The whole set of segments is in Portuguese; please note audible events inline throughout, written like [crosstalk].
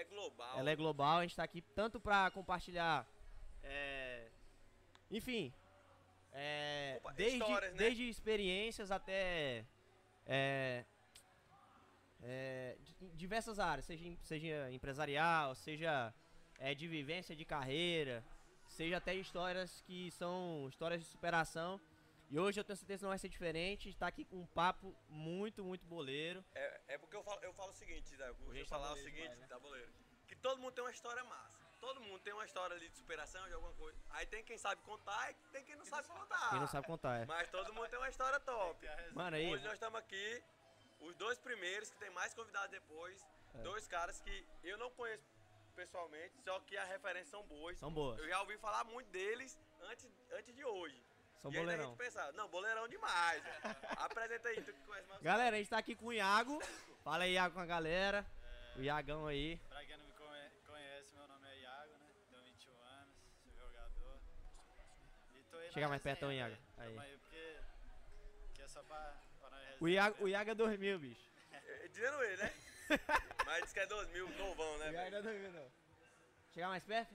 É global. Ela é global, a gente tá aqui tanto pra compartilhar. é, enfim. é, Compa- desde, histórias, né? desde experiências até. é, é, diversas áreas, seja, seja empresarial, seja é, de vivência de carreira, seja até histórias que são histórias de superação. E hoje eu tenho certeza que não vai ser diferente. Está aqui com um papo muito, muito boleiro. É, é porque eu falo, eu falo o seguinte, Zé, eu gente vou tá falar o seguinte, demais, né? tá boleiro. Que todo mundo tem uma história massa. Todo mundo tem uma história ali de superação, de alguma coisa. Aí tem quem sabe contar e tem quem não sabe contar. Quem não sabe contar, é. Mas todo mundo tem uma história top. Mano, aí. Hoje nós estamos aqui, os dois primeiros, que tem mais convidados depois. É. Dois caras que eu não conheço pessoalmente, só que as referências são boas. São boas. Eu já ouvi falar muito deles antes, antes de hoje. São e aí a boleirão. gente pensava, não, boleirão demais. [laughs] Apresenta aí, tu que conhece mais. Galera, a gente tá aqui com o Iago. Fala aí, Iago, com a galera. O Iagão aí. Pra quem não me conhe- conhece, meu nome é Iago, né? Tenho 21 anos, sou jogador. E tô aí Chega mais resenha, pertão, Iago. Aí. Aí porque, que é só pra, pra nós O Iago, o. Iago é 2000, bicho. É, Dizendo ele, né? [laughs] Mas diz que é 2000, novão, né? velho? é 2000, não. Chegar mais perto?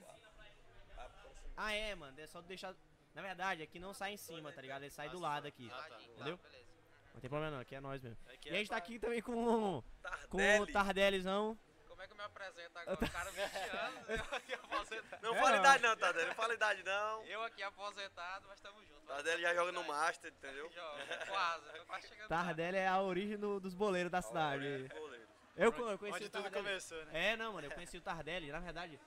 Ah, é, mano. É só deixar. Na verdade, aqui não sai em cima, tá ligado? Ele sai do lado aqui. Ah, tá. Entendeu? Não tem problema não, aqui é nós mesmo. Aqui E é a gente tá aqui também com, com o Tardelli. Tardelizão. Como é que eu me apresento agora? O cara 20 [laughs] anos, eu aqui aposentado. Não É, fala ó. idade não, Tardelli. Não fala idade não. Eu aqui aposentado, mas tamo junto. Tardelli já joga no Master, entendeu? Joga, quase, tô quase chegando lá. Tardelli é a origem do- dos boleiros da cidade. Eu, co- eu conheci Onde o tudo Tardelli. começou, né? É, não, mano, eu conheci o Tardelli, na verdade.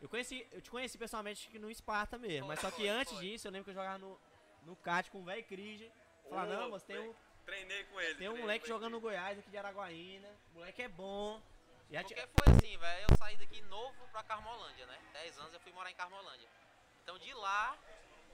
Eu conheci, eu te conheci pessoalmente que no Esparta mesmo, Foi, mas só que foi, antes foi. disso eu lembro que eu jogava no, no CAT com o velho Crige. Falar, Ô, não, mas tem um, Treinei com ele. tem um moleque jogando no Goiás aqui de Araguaína. O moleque é bom. Já Porque foi assim, velho, eu saí daqui novo pra Carmolândia, né? 10 anos eu fui morar em Carmolândia. Então de lá,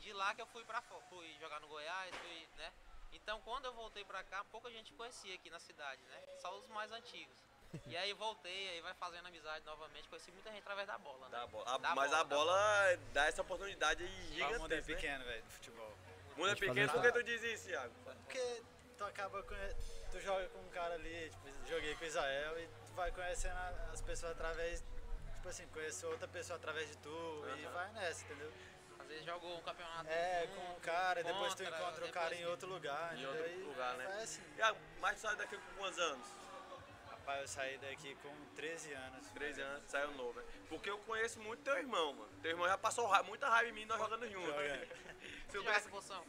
de lá que eu fui pra fora, fui jogar no Goiás, fui, né? Então quando eu voltei pra cá, pouca gente conhecia aqui na cidade, né? Só os mais antigos. [laughs] E aí voltei, aí vai fazendo amizade novamente, conheci muita gente através da bola, né? Da bola. A- Da mas bola, a bola dá essa oportunidade aí Só o mundo é gigantesca. né? pequeno, velho, do futebol. O mundo é pequeno, por que tu diz isso, Thiago? Porque tu acaba conhe... tu joga com um cara ali, tipo, joguei com o Israel e tu vai conhecendo as pessoas através, tipo assim, conhecer outra pessoa através de tu e vai nessa, entendeu? Às vezes jogou um campeonato. É, com um cara, e depois tu contra, encontra o cara em outro lugar, Em outro lugar, né? Vai assim. Mas tu saiu daqui com quantos anos? Rapaz, eu saí daqui com 13 anos. 13 anos, saiu novo, né? Porque eu conheço muito teu irmão, mano. Teu irmão já passou ra- muita raiva em mim nós jogando junto. Joga. Se eu Jogar essa penso- posição.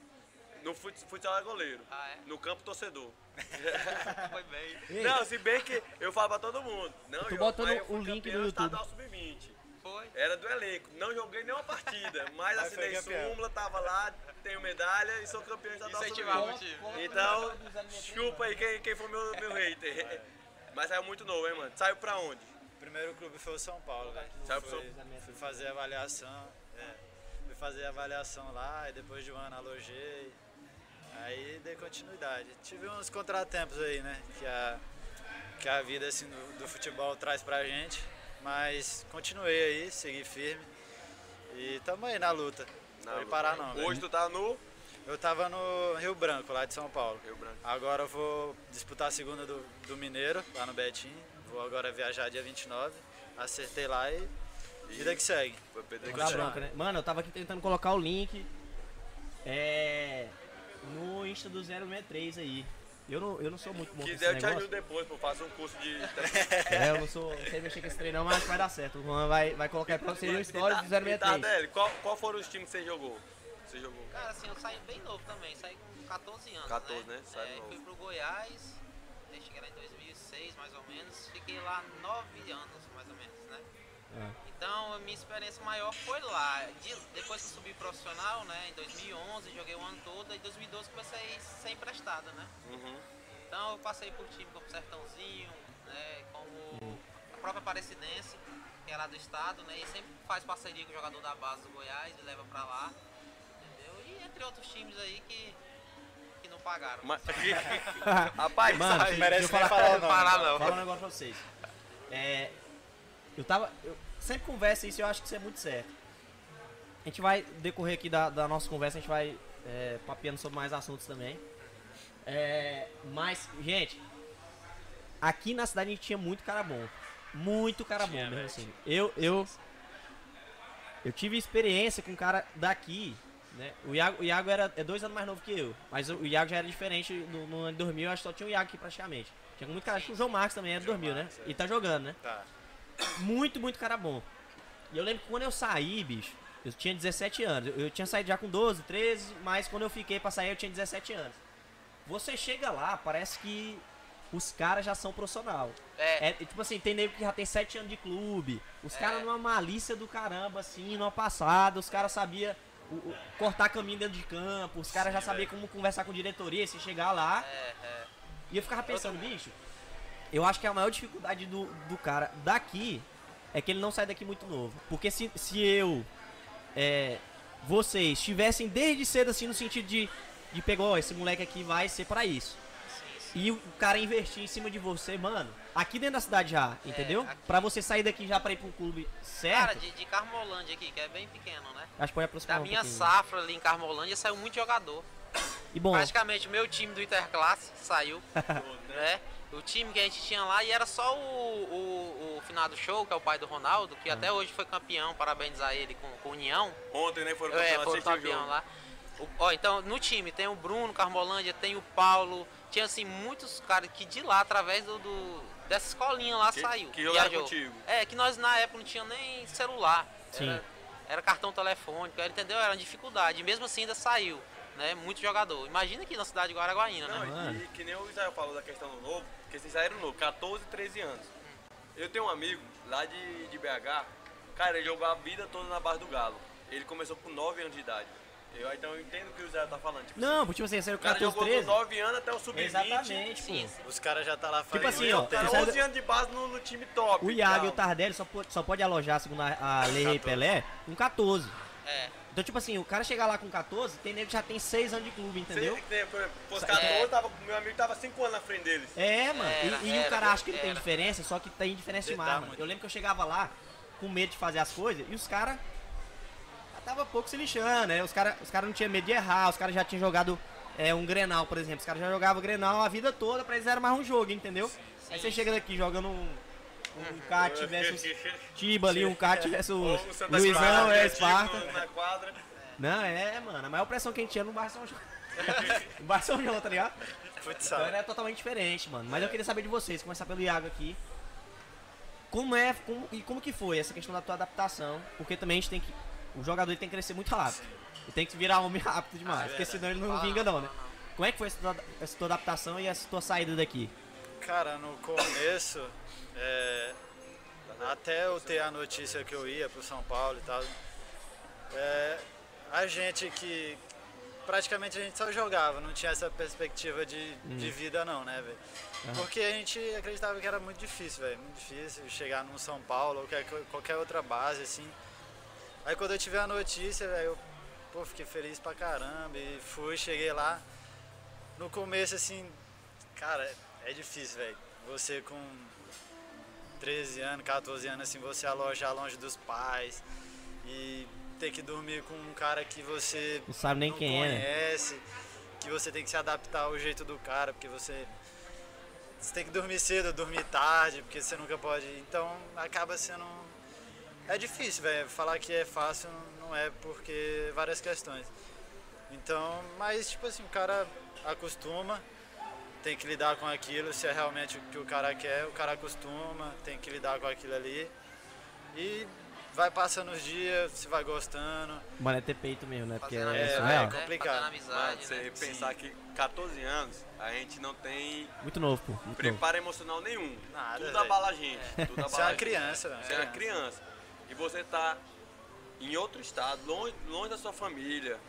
no fut- futsal é goleiro. Ah, é? No campo, torcedor. [laughs] Foi bem. Ei, Não, se bem que eu falo pra todo mundo. Não, eu fui um link no YouTube. estadual sub-20. Foi. Era do elenco. Não joguei nenhuma partida, [laughs] mas Mas assinei súmula, tava lá, tenho medalha e sou campeão estadual Incentivava sub-20. o time. Então, desculpa aí quem, quem foi meu, meu hater. Mas saiu muito novo, hein, mano? Saiu pra onde? O primeiro clube foi o São Paulo, velho. Saiu pro Fui, São- fui fazer a avaliação, é, fui fazer a avaliação lá e depois de um ano alojei. Aí dei continuidade. Tive uns contratempos aí, né? Que a, que a vida assim, do, do futebol traz pra gente. Mas continuei aí, segui firme. E tamo aí na luta. Não vai parar não. velho. Hoje tu tá no Eu tava no Rio Branco, lá de São Paulo. Rio Branco. Agora eu vou disputar a segunda do, do Mineiro, lá no Betim. Vou agora viajar dia 29. Acertei lá e vida que segue. Foi Pedro Da Henrique. bronca, né? Mano, eu tava aqui tentando colocar o link. É. No Insta do 063 aí. Eu não, eu não sou muito bom com esse Quiser eu te ajudo depois, pô. Faço um curso de. [laughs] É, eu não sou. Não sei mexer com esse trem não, mas acho que vai dar certo. O Juan vai, vai colocar pra vocês no stories do E 063. Tardelli, qual, qual foram os times que você jogou? Você jogou? Cara, assim, eu saí bem novo também, saí com 14 anos. 14, né? Sai é, novo. fui pro Goiás, aí cheguei lá em 2006 mais ou menos, fiquei lá 9 anos mais ou menos, né? É. Então a minha experiência maior foi lá. De- depois que eu subi profissional, né, em 2011, joguei o ano todo, e em 2012 comecei a ser emprestada, né? Uhum. Então eu passei por time como Sertãozinho, né, como a própria Aparecidense, que é lá do estado, né, e sempre faz parceria com o jogador da base do Goiás e leva pra lá, entre outros times aí que, que não pagaram. Mas, [laughs] rapaz, Mano, merece eu falar, nem falar o nome, Parar não. não. Fala um negócio pra vocês. É. Eu tava. Eu sempre conversa isso e eu acho que isso é muito certo. A gente vai decorrer aqui da, da nossa conversa, a gente vai é, papeando sobre mais assuntos também. É, mas, gente, aqui na cidade a gente tinha muito cara bom. muito cara Tinha, bom mesmo assim. Eu, eu, eu tive experiência com um cara daqui, né? O Iago, o Iago era, é dois anos mais novo que eu, mas o, Iago já era diferente no, no ano de 2000, eu acho que só tinha o Iago aqui praticamente. Tinha muito cara, acho que o João Marcos também era de João 2000, né? Marcos, é. E tá jogando, né? Tá. Muito, muito cara bom. E eu lembro que quando eu saí, bicho, eu tinha 17 anos. Eu, eu tinha saído já com 12, 13, mas quando eu fiquei pra sair eu tinha 17 anos. Você chega lá, parece que os caras já são profissional. É, É, tipo assim, tem nego que já tem 7 anos de clube. Os É. caras numa malícia do caramba, assim, numa passada, os caras sabiam cortar caminho dentro de campo, os caras já sabiam como conversar com diretoria, se chegar lá. é, é. E eu ficava pensando, bicho, eu acho que a maior dificuldade do, do cara daqui é que ele não sai daqui muito novo. Porque se, se eu, é, vocês, tivessem desde cedo assim no sentido de, de pegar, ó, esse moleque aqui vai ser pra isso. E o cara investir em cima de você, mano, aqui dentro da cidade já, entendeu? aqui. Pra você sair daqui já pra ir um clube certo, Cara, de, de Carmolândia aqui, que é bem pequeno, né? acho que pode aproximar Da um minha pouquinho. safra ali em Carmolândia saiu muito jogador. E bom, Praticamente o meu time do Interclasse saiu, [laughs] né? O time que a gente tinha lá e era só o, o, o finado show, que é o pai do Ronaldo, que até hoje foi campeão, parabéns a ele com, com União. Ontem, né? Foram É, campeão, foi o assistiu o campeão jogo. lá. O- ó, então, no time tem o Bruno Carmolândia, tem o Paulo, tinha assim muitos caras que de lá, através do, do- dessa escolinha lá, Que- saiu. que viajou. contigo. É, que nós na época não tinha nem celular. Sim. Era, era cartão telefônico, era, entendeu? Era uma dificuldade. E mesmo assim ainda saiu, né? Muito jogador. Imagina aqui na cidade de Guaraguaína, né? Não, Mano. e que nem o Israel falou da questão do novo, porque vocês saíram novo, 14, 13 anos. Eu tenho um amigo lá de, de BH, cara, ele jogou a vida toda na base do Galo. Ele começou com 9 anos de idade. Eu, então eu entendo o que o Israel tá falando. Tipo, não, tipo assim, saiu o cara 14, jogou 13. com 9 anos até o sub-20. Exatamente, pô. Sim, sim. Os caras já tá lá Tipo fazendo assim, ó, Cara, Você 11 sabe- anos de base no, no time top. O Iago e o. Tardelli só pode, só pode alojar, segundo a, a Lei Rei 14. Pelé, com 14. É. Então, tipo assim, o cara chegar lá com 14, tem nego que já tem 6 anos de clube, entendeu? Que, por exemplo, É. 14, tava, meu amigo tava 5 anos na frente deles. É, mano. Era, e e o era, cara acha que ele tem diferença, só que tem diferença demais, mano. Eu lembro que eu chegava lá com medo de fazer as coisas e os caras tava pouco se lixando, né? Os caras os cara não tinham medo de errar, os caras já tinham jogado é, um Grenal, por exemplo. Os caras já jogavam Grenal a vida toda, pra eles era mais um jogo, entendeu? Aí você chega daqui jogando um, um Cat versus [laughs] Tiba ali, um Cat versus Santa Luizão, é Esparta. Na quadra. Não, é, mano. A maior pressão que a gente tinha no Bar São João. no Bar São João, tá ligado? futsal. Então é totalmente diferente, mano. Mas eu queria saber de vocês, começar pelo Iago aqui. Como é, como, e como que foi essa questão da tua adaptação? Porque também a gente tem que. O jogador tem que crescer muito rápido. Ele tem que virar homem [laughs] rápido demais. porque senão ele não vinga não, né? Como é que foi essa tua, essa tua adaptação e essa tua saída daqui? Cara, no começo, é, até eu ter a notícia que eu ia pro São Paulo e tal, é, a gente que praticamente a gente só jogava, não tinha essa perspectiva de, de vida não, né, velho? Porque a gente acreditava que era muito difícil, velho, muito difícil chegar num São Paulo ou qualquer, qualquer outra base, assim. Aí quando eu tive a notícia, velho, eu pô, fiquei feliz pra caramba e fui, cheguei lá. No começo, assim, cara, é difícil, velho. Você com 13 anos, 14 anos, assim, você alojar longe dos pais e ter que dormir com um cara que você Não sabe nem não quem é, né? conhece, que você tem que se adaptar ao jeito do cara, porque você, você tem que dormir cedo, dormir tarde, porque você nunca pode. Então acaba sendo. É difícil, velho. Falar que é fácil não é porque várias questões. Então, mas tipo assim, o cara acostuma, tem que lidar com aquilo, se é realmente o que o cara quer, o cara acostuma, tem que lidar com aquilo ali. E vai passando os dias, se vai gostando. Mano, é ter peito mesmo, né? Porque é, é, amizade, né? complicado. Mano, você né? pensar que 14 anos, a gente não tem Muito novo, pô. Muito novo. preparo emocional nenhum. Nada, Tudo abala a gente. Tudo Você é abala uma a gente. criança, velho. Você era criança. E você tá em outro estado, longe, longe da sua família,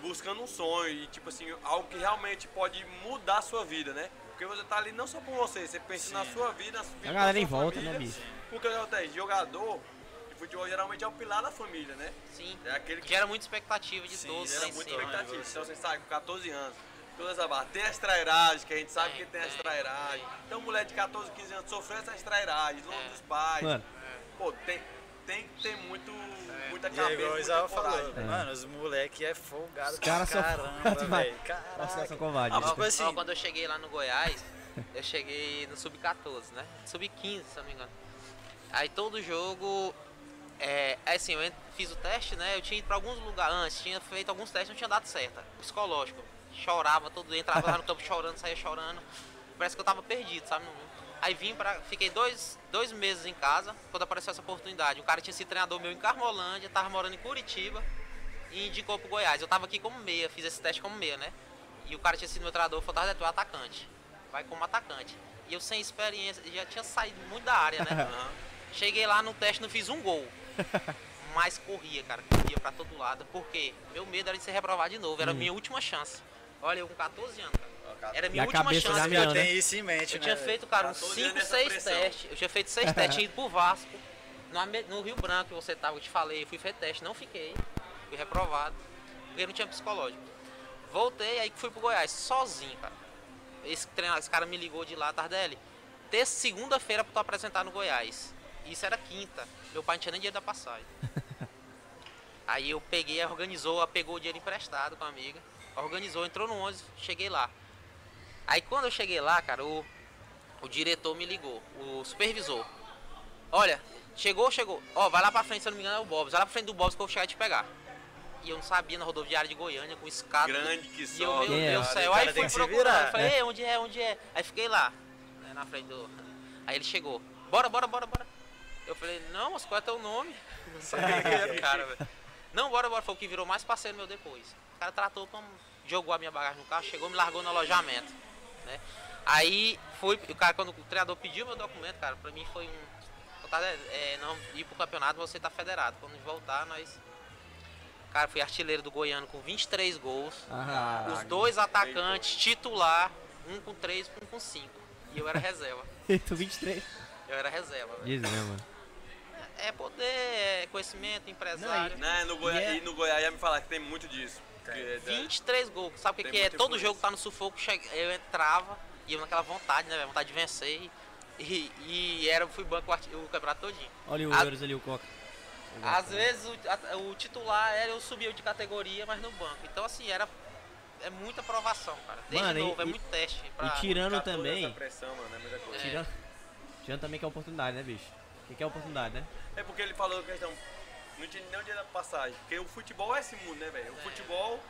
buscando um sonho e tipo assim, algo que realmente pode mudar a sua vida, né? Porque você tá ali não só por você, você pensa na sua vida, na vida A galera em sua volta, família, né, bicho? Porque acontece, jogador de futebol geralmente é o pilar da família, né? Sim. É aquele que Gera muita expectativa de Sim, todos gera muito cima. expectativa. você. Então você sabe, com 14 anos, toda essa barra. Tem as trairagens, que a gente sabe Tem, que tem as trairagens. tem. Então, mulher de 14, 15 anos sofreu essas trairagens, longe É. dos pais. Mano, Pô, tem, tem que ter muito, muita E é cabeça, igual o muita coragem. falou, mano, os moleque é folgado Os caras pra caramba, velho. nossa, Caraca. são covardes. Ah, tipo Ó, assim, ó, quando eu cheguei lá no Goiás, eu cheguei no Sub-14, né? Sub-15, se não me engano. Aí todo jogo. É, é assim, eu fiz o teste, né? Eu tinha ido pra alguns lugares antes, tinha feito alguns testes, não tinha dado certo. Psicológico. Chorava todo dia, entrava lá no campo chorando, saía chorando. Parece que eu tava perdido, sabe? Não- Aí vim pra. Fiquei dois, dois meses em casa quando apareceu essa oportunidade. O cara tinha sido treinador meu em Carmolândia, tava morando em Curitiba e indicou pro Goiás. Eu tava aqui como meia, fiz esse teste como meia, né? E o cara tinha sido meu treinador, falou, tá, tu é atacante. Vai como atacante. E eu sem experiência, já tinha saído muito da área, né? Cheguei lá no teste, não fiz um gol. [laughs] Mas corria, cara, corria pra todo lado. Porque meu medo era de ser reprovado de novo. Era a minha última chance. Olha, eu com 14 anos, cara. Era a minha última cabeça chance. Já Miana, tem né? isso em mente, Eu né? tinha feito, cara, uns 14 anos 5, nessa 6 pressão. testes. Eu tinha feito 6 [laughs] testes, tinha ido pro Vasco. No, no Rio Branco, que você tava, eu te falei, eu fui fazer teste, não fiquei. Fui reprovado. Porque não tinha psicológico. Voltei, aí que fui pro Goiás, sozinho, cara. Esse, treinador, esse cara me ligou de lá, Tardelli. Ter segunda-feira pra tu apresentar no Goiás. Isso era quinta. Meu pai não tinha nem dinheiro da passagem. [laughs] Aí eu peguei, organizou, pegou o dinheiro emprestado com a amiga. Organizou, entrou no 11, cheguei lá. Aí quando eu cheguei lá, cara, o, o diretor me ligou, o supervisor. Olha, chegou, chegou. Ó, vai lá pra frente, se eu não me engano é o Bobs. Vai lá pra frente do Bobs que eu vou chegar e te pegar. E eu não sabia na rodoviária de Goiânia, com escada. Grande que E eu, só. meu É. Deus do céu. Aí fui procurando. virar. Falei, "Ei, onde é, onde é? Aí fiquei lá, né, na frente do. Aí ele chegou. Bora, bora, bora, bora. Eu falei, não, mas qual é teu nome? [laughs] Não sabia quem era o cara, velho. Não, bora, bora. Foi o que virou mais parceiro meu depois. O cara tratou como. Jogou a minha bagagem no carro, chegou, me largou no alojamento. Né? Aí foi. O cara, quando o treinador pediu meu documento, cara, pra mim foi um. É, não ir pro campeonato, você tá federado. Quando voltar, nós. Cara, fui artilheiro do Goiano com 23 gols. Ah, Os dois atacantes, titular, um com 3, um com 5. E eu era reserva. [laughs] tu 23. Eu era reserva. velho. Diz mesmo, mano. É poder, é conhecimento, empresário. Né, no Goi... E é- E no Goiás ia me falar que tem muito disso. Que é da- 23 gols. Sabe o que, que é? Todo influência. jogo tá no sufoco, eu entrava e eu naquela vontade, né? Vontade de vencer. E, e era, fui banco o campeonato todinho. Olha o A- Euros ali, o Coca. Às vezes o, a- o titular era eu subia de categoria, mas no banco. Então assim, era. É muita aprovação, cara. Desde Mano, e- novo, é e- muito teste. Pra... E tirando 14 também. Pressão, mano, é. É. Tirando, tirando também que é oportunidade, né, bicho? O que que é oportunidade, né? É porque ele falou a questão. Não tinha nem o dinheiro da passagem. Porque o futebol é esse mundo, né, velho? O futebol,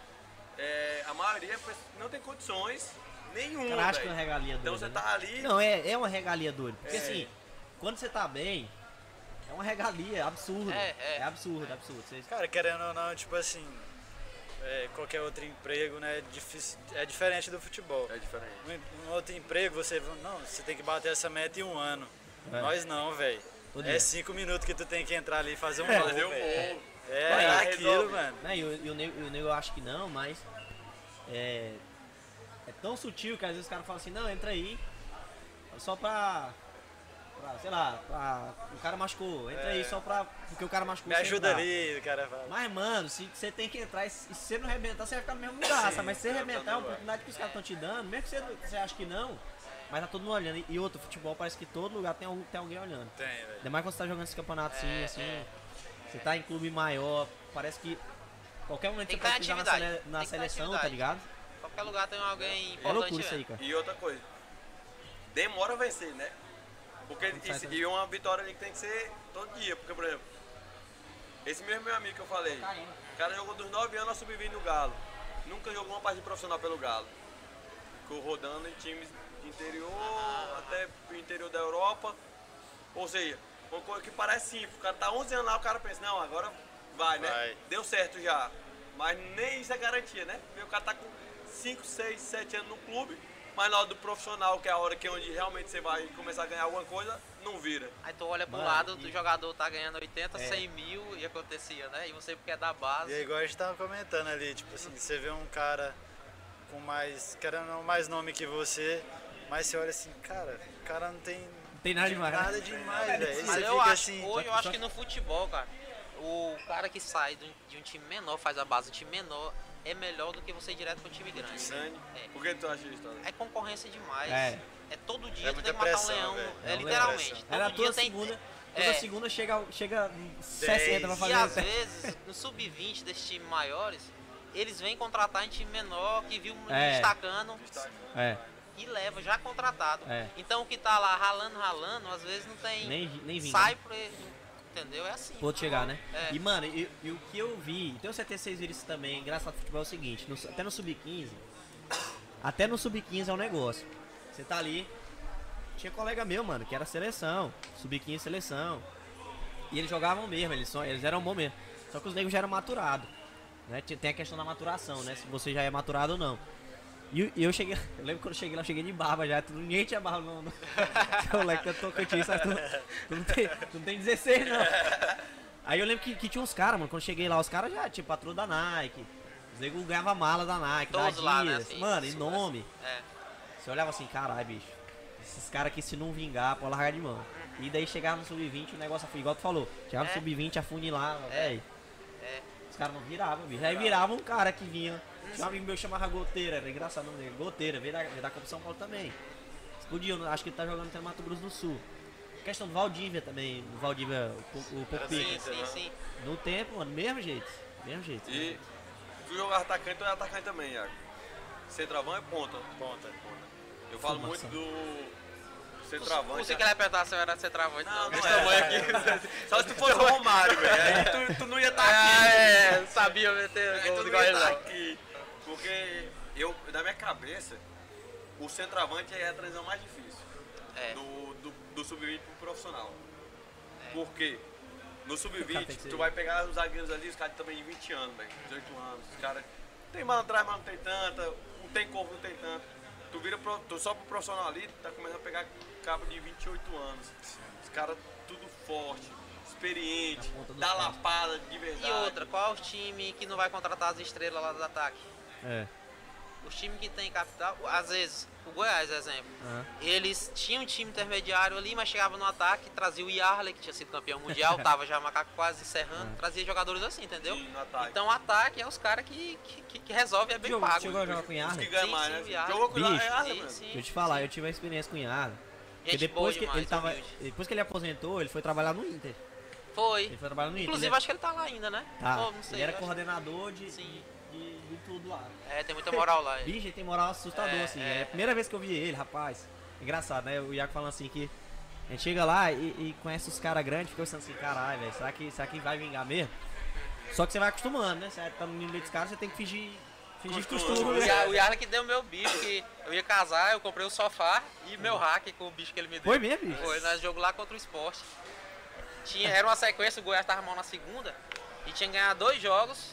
é, a maioria não tem condições nenhuma. O cara acha que é uma regalia Então doida. você né? tá ali. Não, é, é uma regalia doida. Porque É. assim, quando você tá bem, é uma regalia absurda. É, é. absurdo, absurdo. Vocês- Cara, querendo ou não, tipo assim, é, qualquer outro emprego, né, é difícil- é diferente do futebol. É diferente. Um, um outro emprego, você, não, você tem que bater essa meta em um ano. É. Nós não, velho. É cinco minutos que tu tem que entrar ali e fazer um É. gol, velho. gol. É, Vai lá, aquilo, resolve. mano. E, o, e o nego, o nego eu acho que não, mas é, é tão sutil que às vezes os caras falam assim, não, entra aí, só pra, pra, sei lá, pra, o cara machucou, entra aí só pra, porque o cara machucou. Me ajuda entrar. ali, o cara fala. Mas, mano, se você tem que entrar e se você não arrebentar, você vai ficar no mesmo lugar? Mas se você arrebentar, é uma oportunidade que os caras estão te dando, mesmo que você, você acha que não, mas tá todo mundo olhando. E outro, futebol parece que todo lugar tem, algum- tem alguém olhando. Tem, velho. Ainda mais quando você tá jogando esse campeonato assim, É, assim. é. Você tá em clube maior, parece que qualquer momento Tem você que pode ter pisar na, sele- na seleção, tá ligado? Qualquer lugar tem alguém É importante. loucura isso aí, cara. E outra coisa, demora a vencer, né? Porque isso- e uma vitória ali que tem que ser todo dia. Porque, por exemplo, esse mesmo meu amigo que eu falei, o cara jogou dos 9 anos a sub-20 no Galo. Nunca jogou uma partida profissional pelo Galo. Ficou rodando em times interior, até pro interior da Europa. Ou seja, uma coisa que parece simples. O cara tá 11 anos lá, o cara pensa, não, agora vai, né? Vai. Deu certo já. Mas nem isso é garantia, né? Porque o cara tá com 5, 6, 7 anos no clube, mas na hora do profissional, que é a hora que é onde realmente você vai começar a ganhar alguma coisa, não vira. Aí tu olha pro Mano, lado, e- o jogador tá ganhando 80, É. 100 mil e acontecia, né? E você porque é da base. E é igual a gente tava comentando ali, tipo assim, você vê um cara com mais, querendo mais nome que você, mas você olha assim, cara, o cara não tem Não tem nada demais. né? nada demais, velho. Mas você eu acho, assim, hoje eu só- acho que no futebol, cara, o cara que sai de um, de time menor, faz a base, um time menor, é melhor do que você ir direto um time grande. Grande. É. Por que tu acha isso? É concorrência demais. É. É, todo dia É tu tem que matar pressão, um leão. velho. É, É literalmente. Todo Era dia toda tem. segunda. Toda é. segunda chega, chega 60 pra E fazer. E às [laughs] vezes, no sub-20 desses times maiores, eles vêm contratar em time menor que viu um É. destacando. É. e leva já contratado. É. Então o que tá lá ralando, ralando, às vezes não tem. Nem, nem vinga. sai por ele. Entendeu? É assim. Pode chegar, né? É. E, mano, e, e o que eu vi, certeza que vocês viram isso também, engraçado do futebol é o seguinte, no- até no Sub-15, até no Sub-15 é um negócio. Você tá ali, tinha colega meu, mano, que era seleção, Sub-15 seleção. E eles jogavam mesmo, eles, só, eles eram bons mesmo. Só que os negros já eram maturados. Né? Tem a questão da maturação, né? Se você já é maturado ou não. E eu cheguei, [laughs] eu lembro quando eu cheguei lá, eu cheguei de barba já, tu, ninguém tinha barba no. no o moleque que eu tô cantinho, sabe? Tu, tu não tem, tu não tem 16 não. Aí eu lembro que, que tinha uns caras, mano, quando eu cheguei lá, os caras já, tipo, patrão da Nike. Os negros ganhavam mala da Nike, da Todos lá, né, assim, mano, e nome. É. Você olhava assim, caralho, bicho. Esses caras aqui, se não vingar, pode largar de mão. E daí chegava no sub-20, o negócio foi igual tu falou. Chegava no É. sub-20, afunilava, É. velho. É. Os caras não viravam, bicho. Aí virava um cara que vinha. Tinha um amigo meu que chamava Goteira, era engraçado o nome dele. Goteira, veio da, veio da Copa São Paulo também. Explodiu, acho que ele tá jogando até no Mato Grosso do Sul. Questão do Valdívia também, o Valdívia, o, o Popica. Sim, sim, sim. No tempo, mano, mesmo jeito. Mesmo jeito. E tu jogar atacante, tu é atacante também, Iago. Centroavão é ponta. Ponta. Eu falo Formação. muito do centroavante. Você que ele vai perguntar se eu era centroavante. Não, não é. tamanho aqui. [laughs] Só se tu fosse o Romário, velho. Aí tu, tu não ia estar aqui. Ah, é. Sabia meter Aí gol tu de não ia igual estar ele, não. aqui. Porque eu, na minha cabeça, o centroavante é a transição mais difícil. É. Do, do, do sub-20 pro profissional. É. Por quê? No O cara tem sub-20, que ser- tu vai pegar os zagueiros ali, os caras também de 20 anos, velho. 18 anos. Os caras. Tem mano atrás, mas não tem tanta. Um tem corpo, não tem tanto. Tu vira pro, tu só pro profissional ali, tá começando a pegar cabo de 28 anos. Os caras tudo forte, experiente, dá lapada de verdade. E outra, qual o time que não vai contratar as estrelas lá do ataque? É. Os times que tem capital, às vezes, o Goiás, exemplo, aham. eles tinham um time intermediário ali, mas chegava no ataque, trazia o Yarley, que tinha sido campeão mundial, [laughs] tava já macaco quase encerrando, trazia jogadores assim, entendeu? Sim, no ataque. Então o ataque é os caras que, que, que, que resolve, é bem Jogou- pago. chegou a jogar com Os Yarley? que ganham Sim, mais, sim, né? o Yarley. Jogou com o Bicho, Yarley, sim, mano. sim. Deixa eu te falar, eu tive uma experiência com o Yarley. Gente depois boa que demais, ele tava. humilde. Depois que ele aposentou, ele foi trabalhar no Inter. Foi. Ele foi trabalhar no Inter. Inclusive, ele, acho que ele tá lá ainda, né? tá, Pô, não sei. ele era coordenador de, Sim. Tudo lá. É, tem muita moral lá. [laughs] Bicho, ele tem moral assustador, É, assim. é. É a primeira vez que eu vi ele, rapaz. Engraçado, né? O Iago falando assim que a gente chega lá e, e conhece os caras grandes, fica pensando assim, caralho, velho, será que, será que vai vingar mesmo? Só que você vai acostumando, né? Você tá no nível dos caras, você tem que fingir, fingir costume. O né? Yar- O Yarley que deu meu bicho, que eu ia casar, eu comprei o sofá e meu hack com o bicho que ele me deu. Foi mesmo, bicho? Foi, nós jogo lá contra o esporte. Tinha, era uma sequência, o Goiás tava mal na segunda e tinha que ganhar dois jogos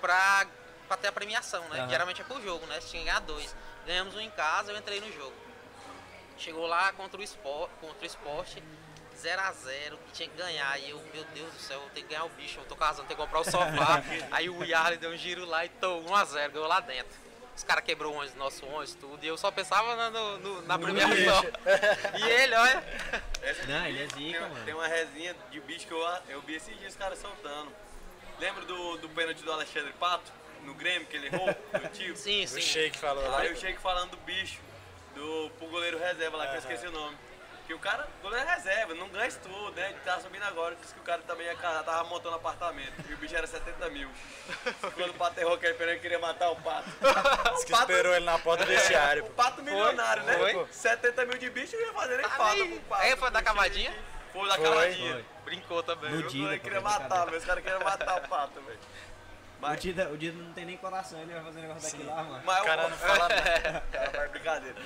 pra, pra ter a premiação, né? Aham. Geralmente é por jogo, né? Você tinha que ganhar dois. Ganhamos um em casa, eu entrei no jogo. Chegou lá contra o esporte, contra o esporte 0x0, e tinha que ganhar. E eu, meu Deus do céu, eu tenho que ganhar o bicho, eu tô casando, tenho que comprar o sofá. [laughs] Aí o Yarley deu um giro lá e tô 1x0, ganhou lá dentro. Os caras quebrou o nosso ônibus, tudo, e eu só pensava na, no- no- na premiação. [laughs] E ele, olha. Não, ele é zica, Tem, mano. tem uma resinha de bicho que eu, eu vi esses dias os caras soltando. Lembra do, do pênalti do Alexandre Pato? No Grêmio, que ele errou? [laughs] Do tio? Sim, O sim. Sheik falou lá. Aí eu chego falando do bicho, do, pro goleiro reserva lá, que eu esqueci o nome. Que o cara, goleiro reserva, não ganha isso tudo, né? Ele tava subindo agora, disse que o cara também ia casar, tava montando apartamento. E o bicho era 70 mil. [laughs] Quando o pato errou, que ele ele queria matar o pato. [laughs] Diz que esperou ele na porta do vestiário. O pato milionário, né? foi, pô. 70 mil de bicho não ia fazer nem Tá falta aí. pro pato. Aí foi da cavadinha? Foi da Foi. cavadinha. Foi. Brincou também. No Eu Dida, ele pô, queria matar, mas os caras queriam matar o pato, velho. O Mas, Dida, o Dida não tem nem coração, ele vai fazer um negócio daquilo lá, mano. mas O cara não fala nada. Cara, mas brincadeira.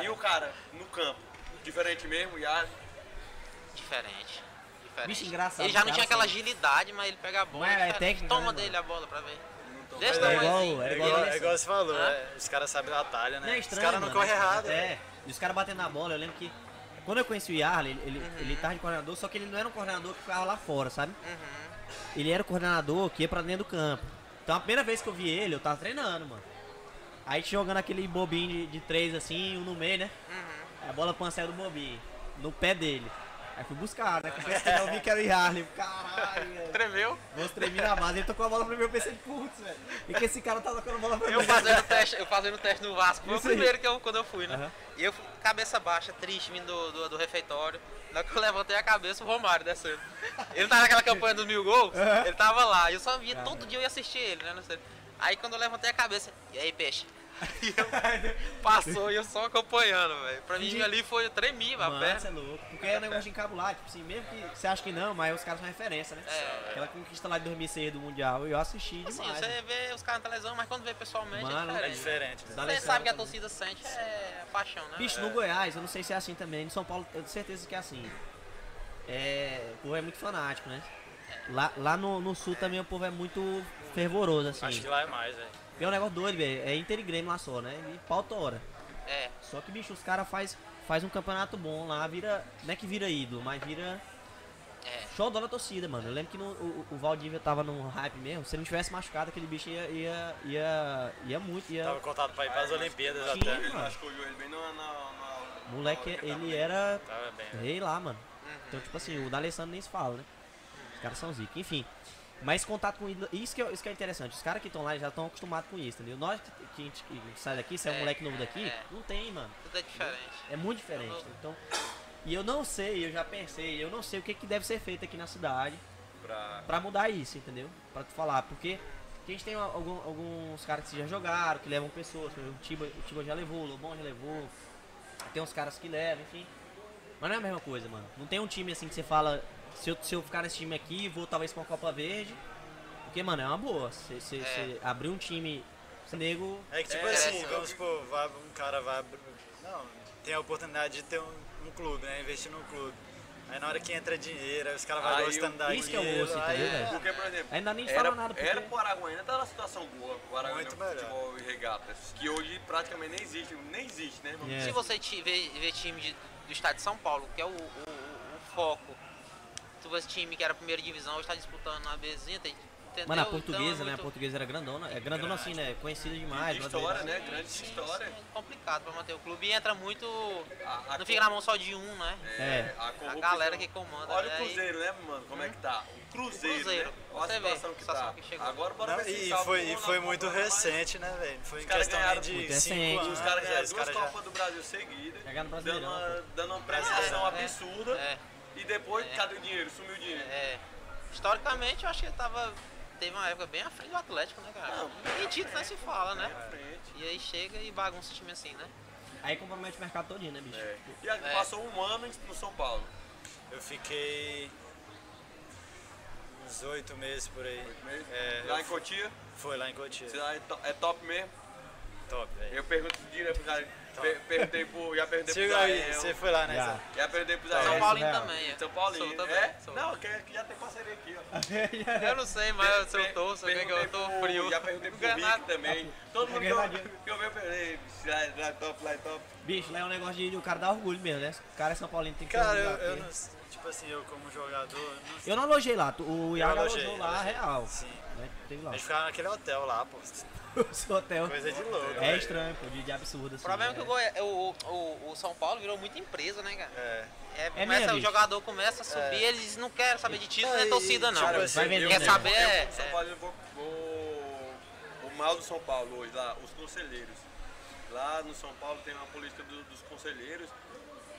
E, e o cara, no campo, diferente mesmo, e a, Diferente. Diferente. Bicho engraçado, Ele já não tinha aquela assim. agilidade, mas ele pega a bola. Mas é técnica, Toma né, dele a bola pra ver. Desse É igual, é É igual, é é igual você falou, Hã? é, os caras sabem a batalha, Não né? é os estranho, caras não mano. correm errado. É, e os caras batendo na bola, eu lembro que quando eu conheci o Yarley, ele, ele, ele tava de coordenador, só que ele não era um coordenador que ficava lá fora, sabe? Uhum. Ele era o coordenador que ia pra dentro do campo. Então a primeira vez que eu vi ele, eu tava treinando, mano. Aí jogando aquele bobinho de, de três assim, um no meio, né? Uhum. A bola pancel do bobinho, no pé dele. Aí fui buscar, né? Porque eu vi que era o Yarley. Caralho, velho. Tremeu. Mostrei na base, ele tocou a bola pra mim, eu pensei, putz, velho. E que esse cara tá tocando bola pra mim. Eu fazendo teste, eu fazendo teste no Vasco, foi Isso o aí. primeiro que eu, quando eu fui, né? Aham. E eu cabeça baixa, triste, vindo do, do, do refeitório. Na hora que eu levantei a cabeça, o Romário descendo. Ele tava naquela campanha dos mil gols, Aham. ele tava lá. Eu só via, todo dia eu ia assistir ele, né? Não sei. Aí quando eu levantei a cabeça, e aí, peixe? E [laughs] eu, passou e eu só acompanhando, velho. Pra mim ali foi, eu tremi, a Mano, perna. você é louco. Porque é um negócio de encabular, tipo assim, mesmo que você acha que não, mas os caras são referência, né? É. Aquela conquista lá de 2006 do Mundial, eu assisti Assim, demais. você né? vê os caras na televisão, mas quando vê pessoalmente Mano, é É diferente. diferente. né? Você sabe que a torcida sente é paixão, né? Bicho, no Goiás, eu não sei se é assim também. No São Paulo, eu tenho certeza que é assim. É, o povo é muito fanático, né? Lá, lá no, no sul também o povo é muito fervoroso, assim. Acho que lá é mais, velho. É um negócio doido, velho. É Inter e Grêmio lá só, né? E pau tora. É, Só que, bicho, os caras faz, faz um campeonato bom lá, vira. Não é que vira ídolo, mas vira. é. Show da torcida, mano. Eu lembro que no, o, o Valdívia tava num hype mesmo. Se ele não tivesse machucado, aquele bicho ia. ia. ia, ia muito. Ia... Tava contado pra ir pras Olimpíadas Sim, até. Acho que o joelho bem na. na, na Moleque, hora tava ele ali. era Tava bem, velho. rei lá, mano. Uhum. Então, tipo assim, o D'Alessandro nem se fala, né? Os caras são zica. Enfim. Mas contato com isso que, é, isso que é interessante. Os caras que estão lá já estão acostumados com isso, entendeu? Nós que, que, a gente- que sai daqui, se é um É, moleque novo daqui, é. não tem, mano. Tudo é diferente. É muito diferente. Então, e eu não sei, eu já pensei, eu não sei o que, que deve ser feito aqui na cidade Pra... pra mudar isso, entendeu? Pra tu falar, porque a gente tem algum- alguns caras que já jogaram, que levam pessoas, o Tiba, o Tiba já levou, o Lobão já levou, tem uns caras que levam, enfim. Mas não é a mesma coisa, mano. Não tem um time assim que você fala, se eu, se eu ficar nesse time aqui, vou talvez pra uma Copa Verde. Porque, mano, é uma boa. Você É. abrir um time, nego. É que tipo É, assim, é, vamos supor, vai, um cara vai. Não, tem a oportunidade de ter um, um clube, né? Investir num clube. Aí na hora que entra dinheiro, aí os caras vão Aí gostando o- daquilo. isso que é o osso, aí entendeu, é-? Porque, por exemplo, Ainda nem era, nada, porque- era pro Araguaína, tá numa situação boa. O Araguaína Muito melhor. futebol e regatas. Que hoje praticamente nem existe. Nem existe, né? Vamos É. Se você vê, vê time de- do estado de São Paulo, que é o, o- o- o foco, tu vê esse time que era a primeira divisão, hoje tá disputando na Bzinha, tem, entendeu? Mano, a Então, portuguesa, é né? A muito- portuguesa era grandona. É grandona assim, né? Conhecida demais. De história, brasileira. né? Grande Sim, história. sim, é complicado pra manter o clube e entra muito. A- a não fica na mão só de um, né? É. a, A corrupção. galera que comanda. Olha né? o Cruzeiro, né, mano? Como é que tá? O Cruzeiro, Cruzeiro, né? Olha a você vê situação a que situação tá. que chegou. Agora bora Não, ver se e foi, e foi muito recente, né, velho? Foi em questão ganharam de muito 5 recente, anos. Os caras é, ganharam os duas Copas do Brasil seguidas, dando uma, dando uma prestação É, absurda. E depois, É. cadê o dinheiro? Sumiu o dinheiro. é. Historicamente, eu acho que ele tava. Teve uma época bem à frente do Atlético, né, cara? Não. Nem título nem se fala, né? E aí chega e bagunça o time assim, né? Aí compromete o mercado todinho, né, bicho? É. E aí, É. passou um ano no São Paulo. Eu fiquei uns oito meses por aí. Mesmo? É, Lá em Cotia, Foi lá em Cotia. cidade é to- é top mesmo. Top, velho. Eu pergunto direto pro cara. Per- Perguntei pro. Já perguntei pro Israel. você foi lá, né? Já. Já perguntei pro É, São Israel. Paulinho real. também, é. São Paulinho. Sou também. é? sou. Não, que, que já tem parceria aqui, ó. [laughs] Eu não sei, mas se eu tô, se eu eu tô frio. Já perguntei pro Rick também. Todo mundo que eu, que eu vi, eu perguntei. Lá lá é top, lá é top. Bicho, lá é um negócio de, de o cara dar orgulho mesmo, né? O cara é São Paulino, tem que ter Cara, eu, eu não. Tipo assim, eu como jogador. eu Não, Eu não alojei lá, o Iago alojei, alojou lá, alojei. real. Sim. Né? Teve lá. A gente ficava naquele hotel lá, pô. O [laughs] seu hotel Coisa de louco. é velho. estranho, pô, de, de absurdo assim. O problema é que o, né? Goi- o, o, o São Paulo virou muita empresa, né, cara? É. É, É começa, mesmo, o bicho. jogador começa a subir, eles não querem saber de título nem Não, e- torcida, não. tipo assim, vai vender, né? Quer saber? É, São é. Paulo, vou. O mal do São Paulo hoje, lá, os conselheiros. Lá no São Paulo tem uma política do- dos conselheiros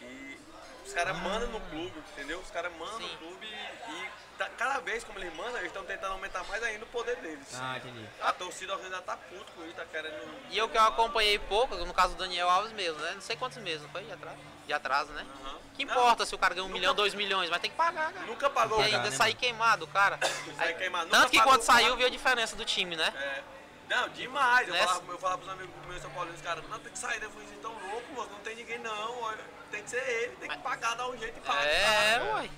e os caras mandam no clube, entendeu? Os caras mandam Sim. no clube e, e tá- cada vez como eles mandam, eles estão tentando aumentar mais ainda o poder deles. Ah, entendi. A torcida organizada tá puto com isso, tá querendo. E o que eu acompanhei pouco, no caso do Daniel Alves mesmo, né? Não sei quantos meses, não foi? De atrás? De atraso, né? Aham. Que Não, importa se o cara ganha um Nunca- milhão, dois milhões, vai ter que pagar, cara. Nunca pagou E ainda né, sair mano? queimado, cara. [coughs] Aí- queimado. Nunca Tanto que pagou quando saiu, viu a diferença do time, né? É. Não, demais. Eu Nessa- falava, eu falava pros amigos meus São Paulinos, cara, não tem que sair, né? Eu falei, vocês tão louco, moço, não tem ninguém não. ó, Tem que ser ele, tem que pagar, dar um jeito e pagar. É, cara. uai.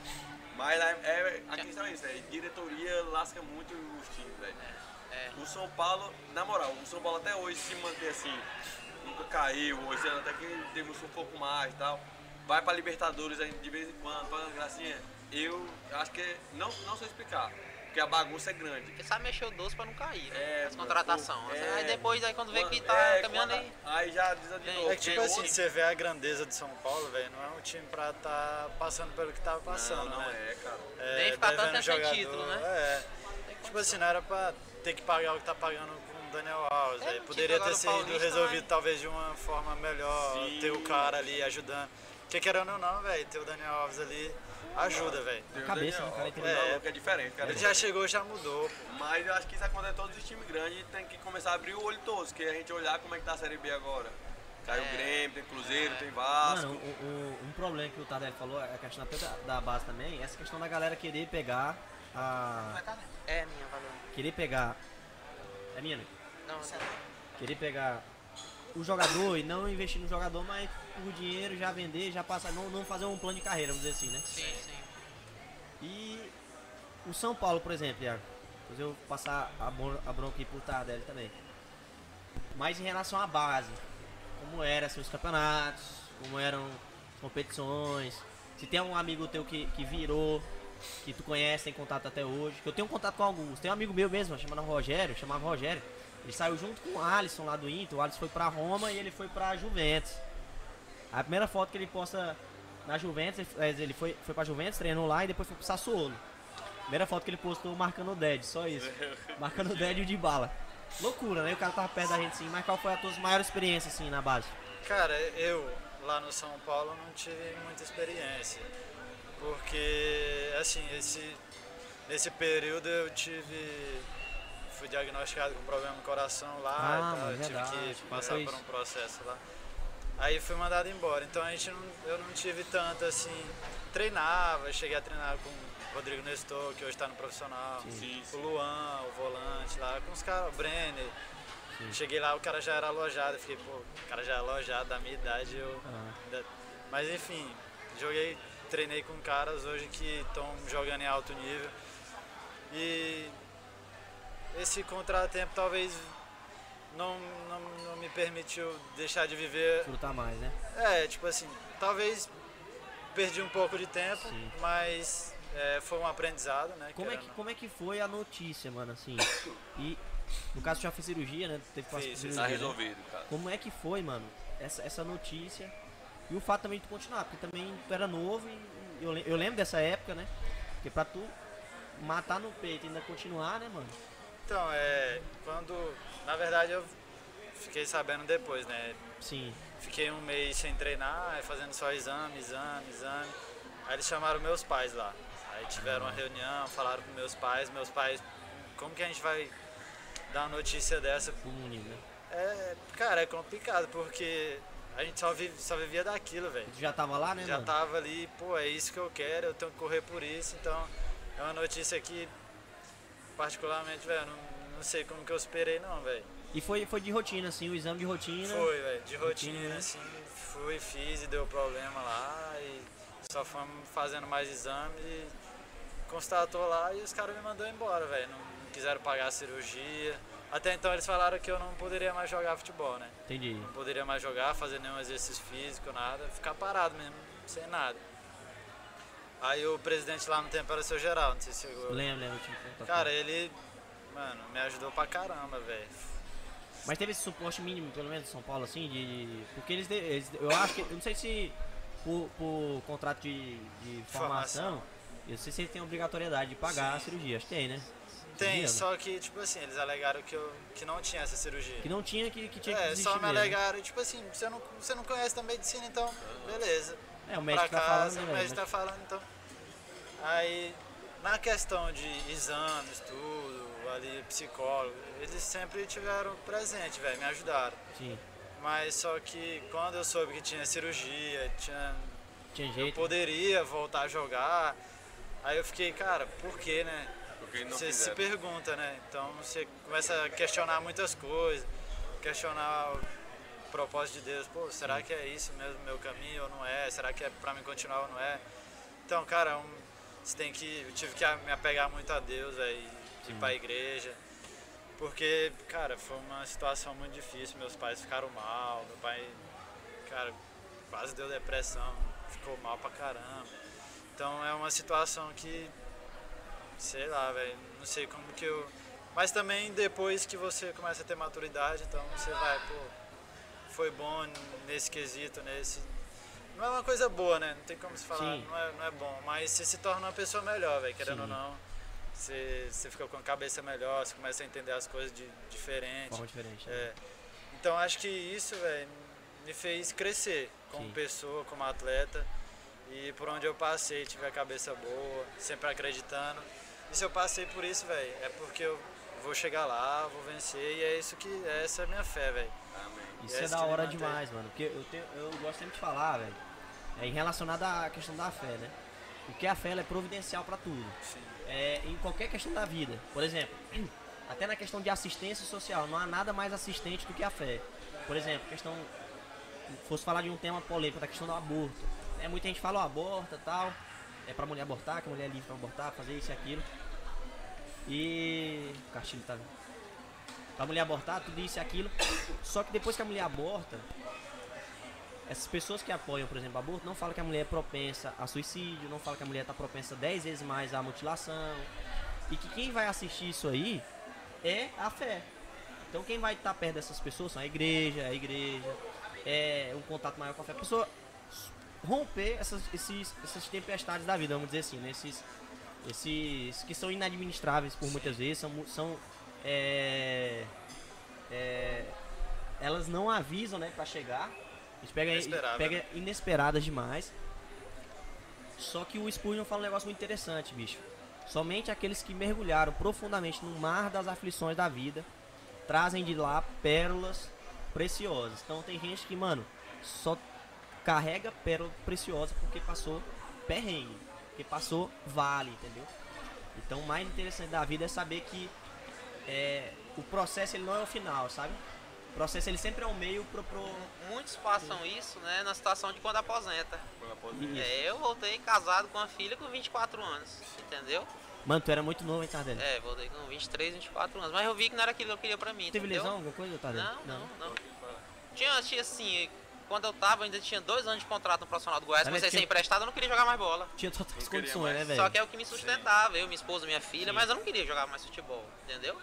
Mas é, é- a questão é isso, é, diretoria lasca muito os times, velho. É. O São Paulo, na moral, o São Paulo até hoje se mantém assim, nunca caiu, hoje até que teve um pouco mais e tal. Vai pra Libertadores aí de vez em quando, pra gracinha. Eu acho que não, não sei explicar, porque a bagunça é grande. Porque sabe mexer o doce pra não cair, né? É, As contratações. é. Aí depois, aí quando vê que tá É, caminhando quando- aí. Aí já desanimou. É que tipo assim, outro- você vê a grandeza de São Paulo, velho, não é um time pra tá passando pelo que tava passando, não, não né? é, cara. É, Nem ficar tanto sem título, né? É. Tipo assim, não era pra ter que pagar o que tá pagando com o Daniel Alves, É, Poderia ter sido Paulista resolvido talvez de uma forma melhor, Sim. ter o cara ali ajudando. Porque querendo ou não, velho, ter o Daniel Alves ali ajuda, velho. O cabeça, né, cara, Daniel que é diferente, cara. Ele já chegou, já mudou. pô. Mas eu acho que isso acontece em todos os times grandes e tem que começar a abrir o olho todos, que a gente olhar como é que tá a Série B agora. Caiu o É. Grêmio, tem Cruzeiro, tem Vasco. Mano, o- o- um problema que o Tardelli falou, a questão até da, da base também, é essa questão da galera querer pegar a. É minha, valeu. Querer pegar. É minha, né? Não, Querer pegar o jogador e não investir no jogador, mas por dinheiro já vender, já passar. Não, não fazer um plano de carreira, vamos dizer assim, né? sim, sim. E o São Paulo, por exemplo, Iago. Depois eu vou passar a, a bronca aqui pro Tardelli também. Mas em relação à base, como eram os campeonatos, como eram as competições, se tem um amigo teu que, que virou, que tu conhece, tem contato até hoje, que eu tenho contato com alguns. Tem um amigo meu mesmo, chamado Rogério, chamava Rogério. Ele saiu junto com o Alisson lá do Inter, o Alisson foi pra Roma e ele foi pra Juventus. A primeira foto que ele posta na Juventus, ele- foi, foi pra Juventus, treinou lá e depois foi pro Sassuolo. Primeira foto que ele postou marcando o Dead, só isso. [laughs] marcando o Dead e o de bala. Loucura, né? O cara tava perto da gente sim, mas qual foi a tua maior experiência assim na base? Cara, eu lá no São Paulo não tive muita experiência. Porque, assim, esse, nesse período eu tive. Fui diagnosticado com problema no coração lá, Ah, e mano, eu tive verdade, que passar foi por um processo lá. Aí fui mandado embora. Então a gente não, eu não tive tanto assim. Treinava, cheguei a treinar com o Rodrigo Nestor, que hoje está no profissional. Sim, O sim. Luan, o volante lá, com os caras, o Brenner. Cheguei lá, o cara já era alojado. Eu fiquei, pô, o cara já é alojado, da minha idade eu. Ah. Mas enfim, joguei, treinei com caras hoje que estão jogando em alto nível. E esse contratempo talvez não, não, não me permitiu deixar de viver. Desfrutar mais, né? É, tipo assim, talvez perdi um pouco de tempo, Sim. mas é, foi um aprendizado, né? Como é, que, querendo- como é que foi a notícia, mano, assim? E no caso já fez cirurgia, né? Teve que fazer Fiz, cirurgia. Tá né? resolvido, cara. Como é que foi, mano, essa, essa notícia? E o fato também de tu continuar, porque também tu era novo e eu, eu lembro dessa época, né? Porque pra tu matar no peito e ainda continuar, né, mano? Então, é. Quando. Na verdade eu fiquei sabendo depois, né? Sim. Fiquei um mês sem treinar, fazendo só exame, exame, exame. Aí eles chamaram meus pais lá. Aí tiveram uma reunião, falaram com meus pais, meus pais, como que a gente vai dar uma notícia dessa? Nível, né? É, cara, é complicado, porque a gente só, vive, só vivia daquilo, velho. Tu já tava lá, né, Já mano? tava ali, pô, é isso que eu quero, eu tenho que correr por isso, então é uma notícia que, particularmente, velho, não, não sei como que eu esperei não, velho. E foi, foi de rotina, assim, o exame de rotina. Foi, velho, de Rotina, rotina, né? assim, fui, fiz e deu problema lá e só fomos fazendo mais exames e constatou lá e os caras me mandaram embora, velho. Não, não quiseram pagar a cirurgia. Até então eles falaram que eu não poderia mais jogar futebol, né? Entendi. Não poderia mais jogar, fazer nenhum exercício físico, nada, ficar parado mesmo, sem nada. Aí o presidente lá no tempo era o seu geral, não sei se chegou. Lembro, lembro. Cara, ele, mano, me ajudou pra caramba, velho. Mas teve esse suporte mínimo, pelo menos, em São Paulo, assim, de. porque eles, eles- Eu acho que. Eu não sei se por, por contrato de, de formação, Formação. eu sei se eles têm obrigatoriedade de pagar a cirurgia. Acho que tem, né? Tem, só que, tipo assim, eles alegaram que, eu, que não tinha essa cirurgia. Que não tinha que, que tinha que É, só me mesmo. alegaram, tipo assim, você não, você não conhece da medicina, então, beleza. É, o médico pra tá casa, falando, o né, médico tá falando, então. Aí, na questão de exames, tudo, ali, psicólogo, eles sempre tiveram presente, velho, me ajudaram. Sim, Mas só que quando eu soube que tinha cirurgia, tinha, tinha eu jeito. poderia voltar a jogar, aí eu fiquei, cara, por quê, né? Porque não Você se pergunta, né? Então você começa a questionar muitas coisas, questionar o propósito de Deus. Pô, será que é isso mesmo meu caminho ou não é? Será que é pra mim continuar ou não é? Então, cara, um, você tem que. Eu tive que me apegar muito a Deus, velho, ir Sim. pra igreja. Porque, cara, foi uma situação muito difícil. Meus pais ficaram mal, meu pai, cara, quase deu depressão, ficou mal pra caramba. Então é uma situação que sei lá, velho, não sei como que eu. Mas também depois que você começa a ter maturidade, então você vai, pô, foi bom nesse quesito, nesse. Não é uma coisa boa, né? Não tem como se falar, não é, não é bom, mas você se torna uma pessoa melhor, velho, querendo ou Sim. não. Você, você fica com a cabeça melhor, você começa a entender as coisas de, diferente. Forma diferente. né? É. Então acho que isso, velho, me fez crescer como Sim. pessoa, como atleta. E por onde eu passei, tive a cabeça boa, sempre acreditando. E se eu passei por isso, velho, é porque eu vou chegar lá, vou vencer e é isso que essa é a minha fé, velho. Isso é da hora demais, mano. Porque eu, tenho, eu gosto sempre de falar, velho. É em relacionado à questão da fé, né? Porque a fé é providencial pra tudo. Sim. É, em qualquer questão da vida. Por exemplo, [clears throat] até na questão de assistência social, não há nada mais assistente do que a fé. Por exemplo, questão. Fosse falar de um tema polêmico, da questão do aborto. É, muita gente fala, ó, aborta tal. É pra mulher abortar, que a mulher é livre pra abortar, fazer isso e aquilo. E. O Castilho tá. Pra mulher abortar, tudo isso e aquilo. Só que depois que a mulher aborta, essas pessoas que apoiam, por exemplo, o aborto, não falam que a mulher é propensa a suicídio, não falam que a mulher está propensa 10 vezes mais à mutilação. E que quem vai assistir isso aí é a fé. Então quem vai estar perto dessas pessoas são a igreja, a igreja, é um contato maior com a fé. A pessoa romper essas, esses, essas tempestades da vida, vamos dizer assim, né? esses, esses que são inadministráveis por muitas vezes, são, são é, é, elas não avisam, né, para chegar. A gente pega, Inesperável, pega né? inesperadas demais. Só que o Spurgeon fala um negócio muito interessante, bicho. Somente aqueles que mergulharam profundamente no mar das aflições da vida trazem de lá pérolas preciosas. Então tem gente que, mano, só carrega pérola preciosa porque passou perrengue, porque passou vale, entendeu? Então o mais interessante da vida é saber que é, o processo ele não é o final, sabe? O processo ele sempre é o meio pro, pro... Muitos passam isso, né, na situação de quando aposenta. Quando aposenta. É, eu voltei casado com uma filha com 24 anos, entendeu? Mano, tu era muito novo, hein, Tardelli? É, voltei com 23, 24 anos. Mas eu vi que não era aquilo que eu queria pra mim, Teve entendeu? lesão, alguma coisa, Tardelli? Não, não, não. Tinha, tinha assim, quando eu tava, ainda tinha dois anos de contrato no profissional do Goiás, Mas comecei a tinha- ser emprestado, eu não queria jogar mais bola. Tinha todas as condições, né, velho? Só que é o que me sustentava, eu, minha esposa, minha filha, Sim. mas eu não queria jogar mais futebol, entendeu?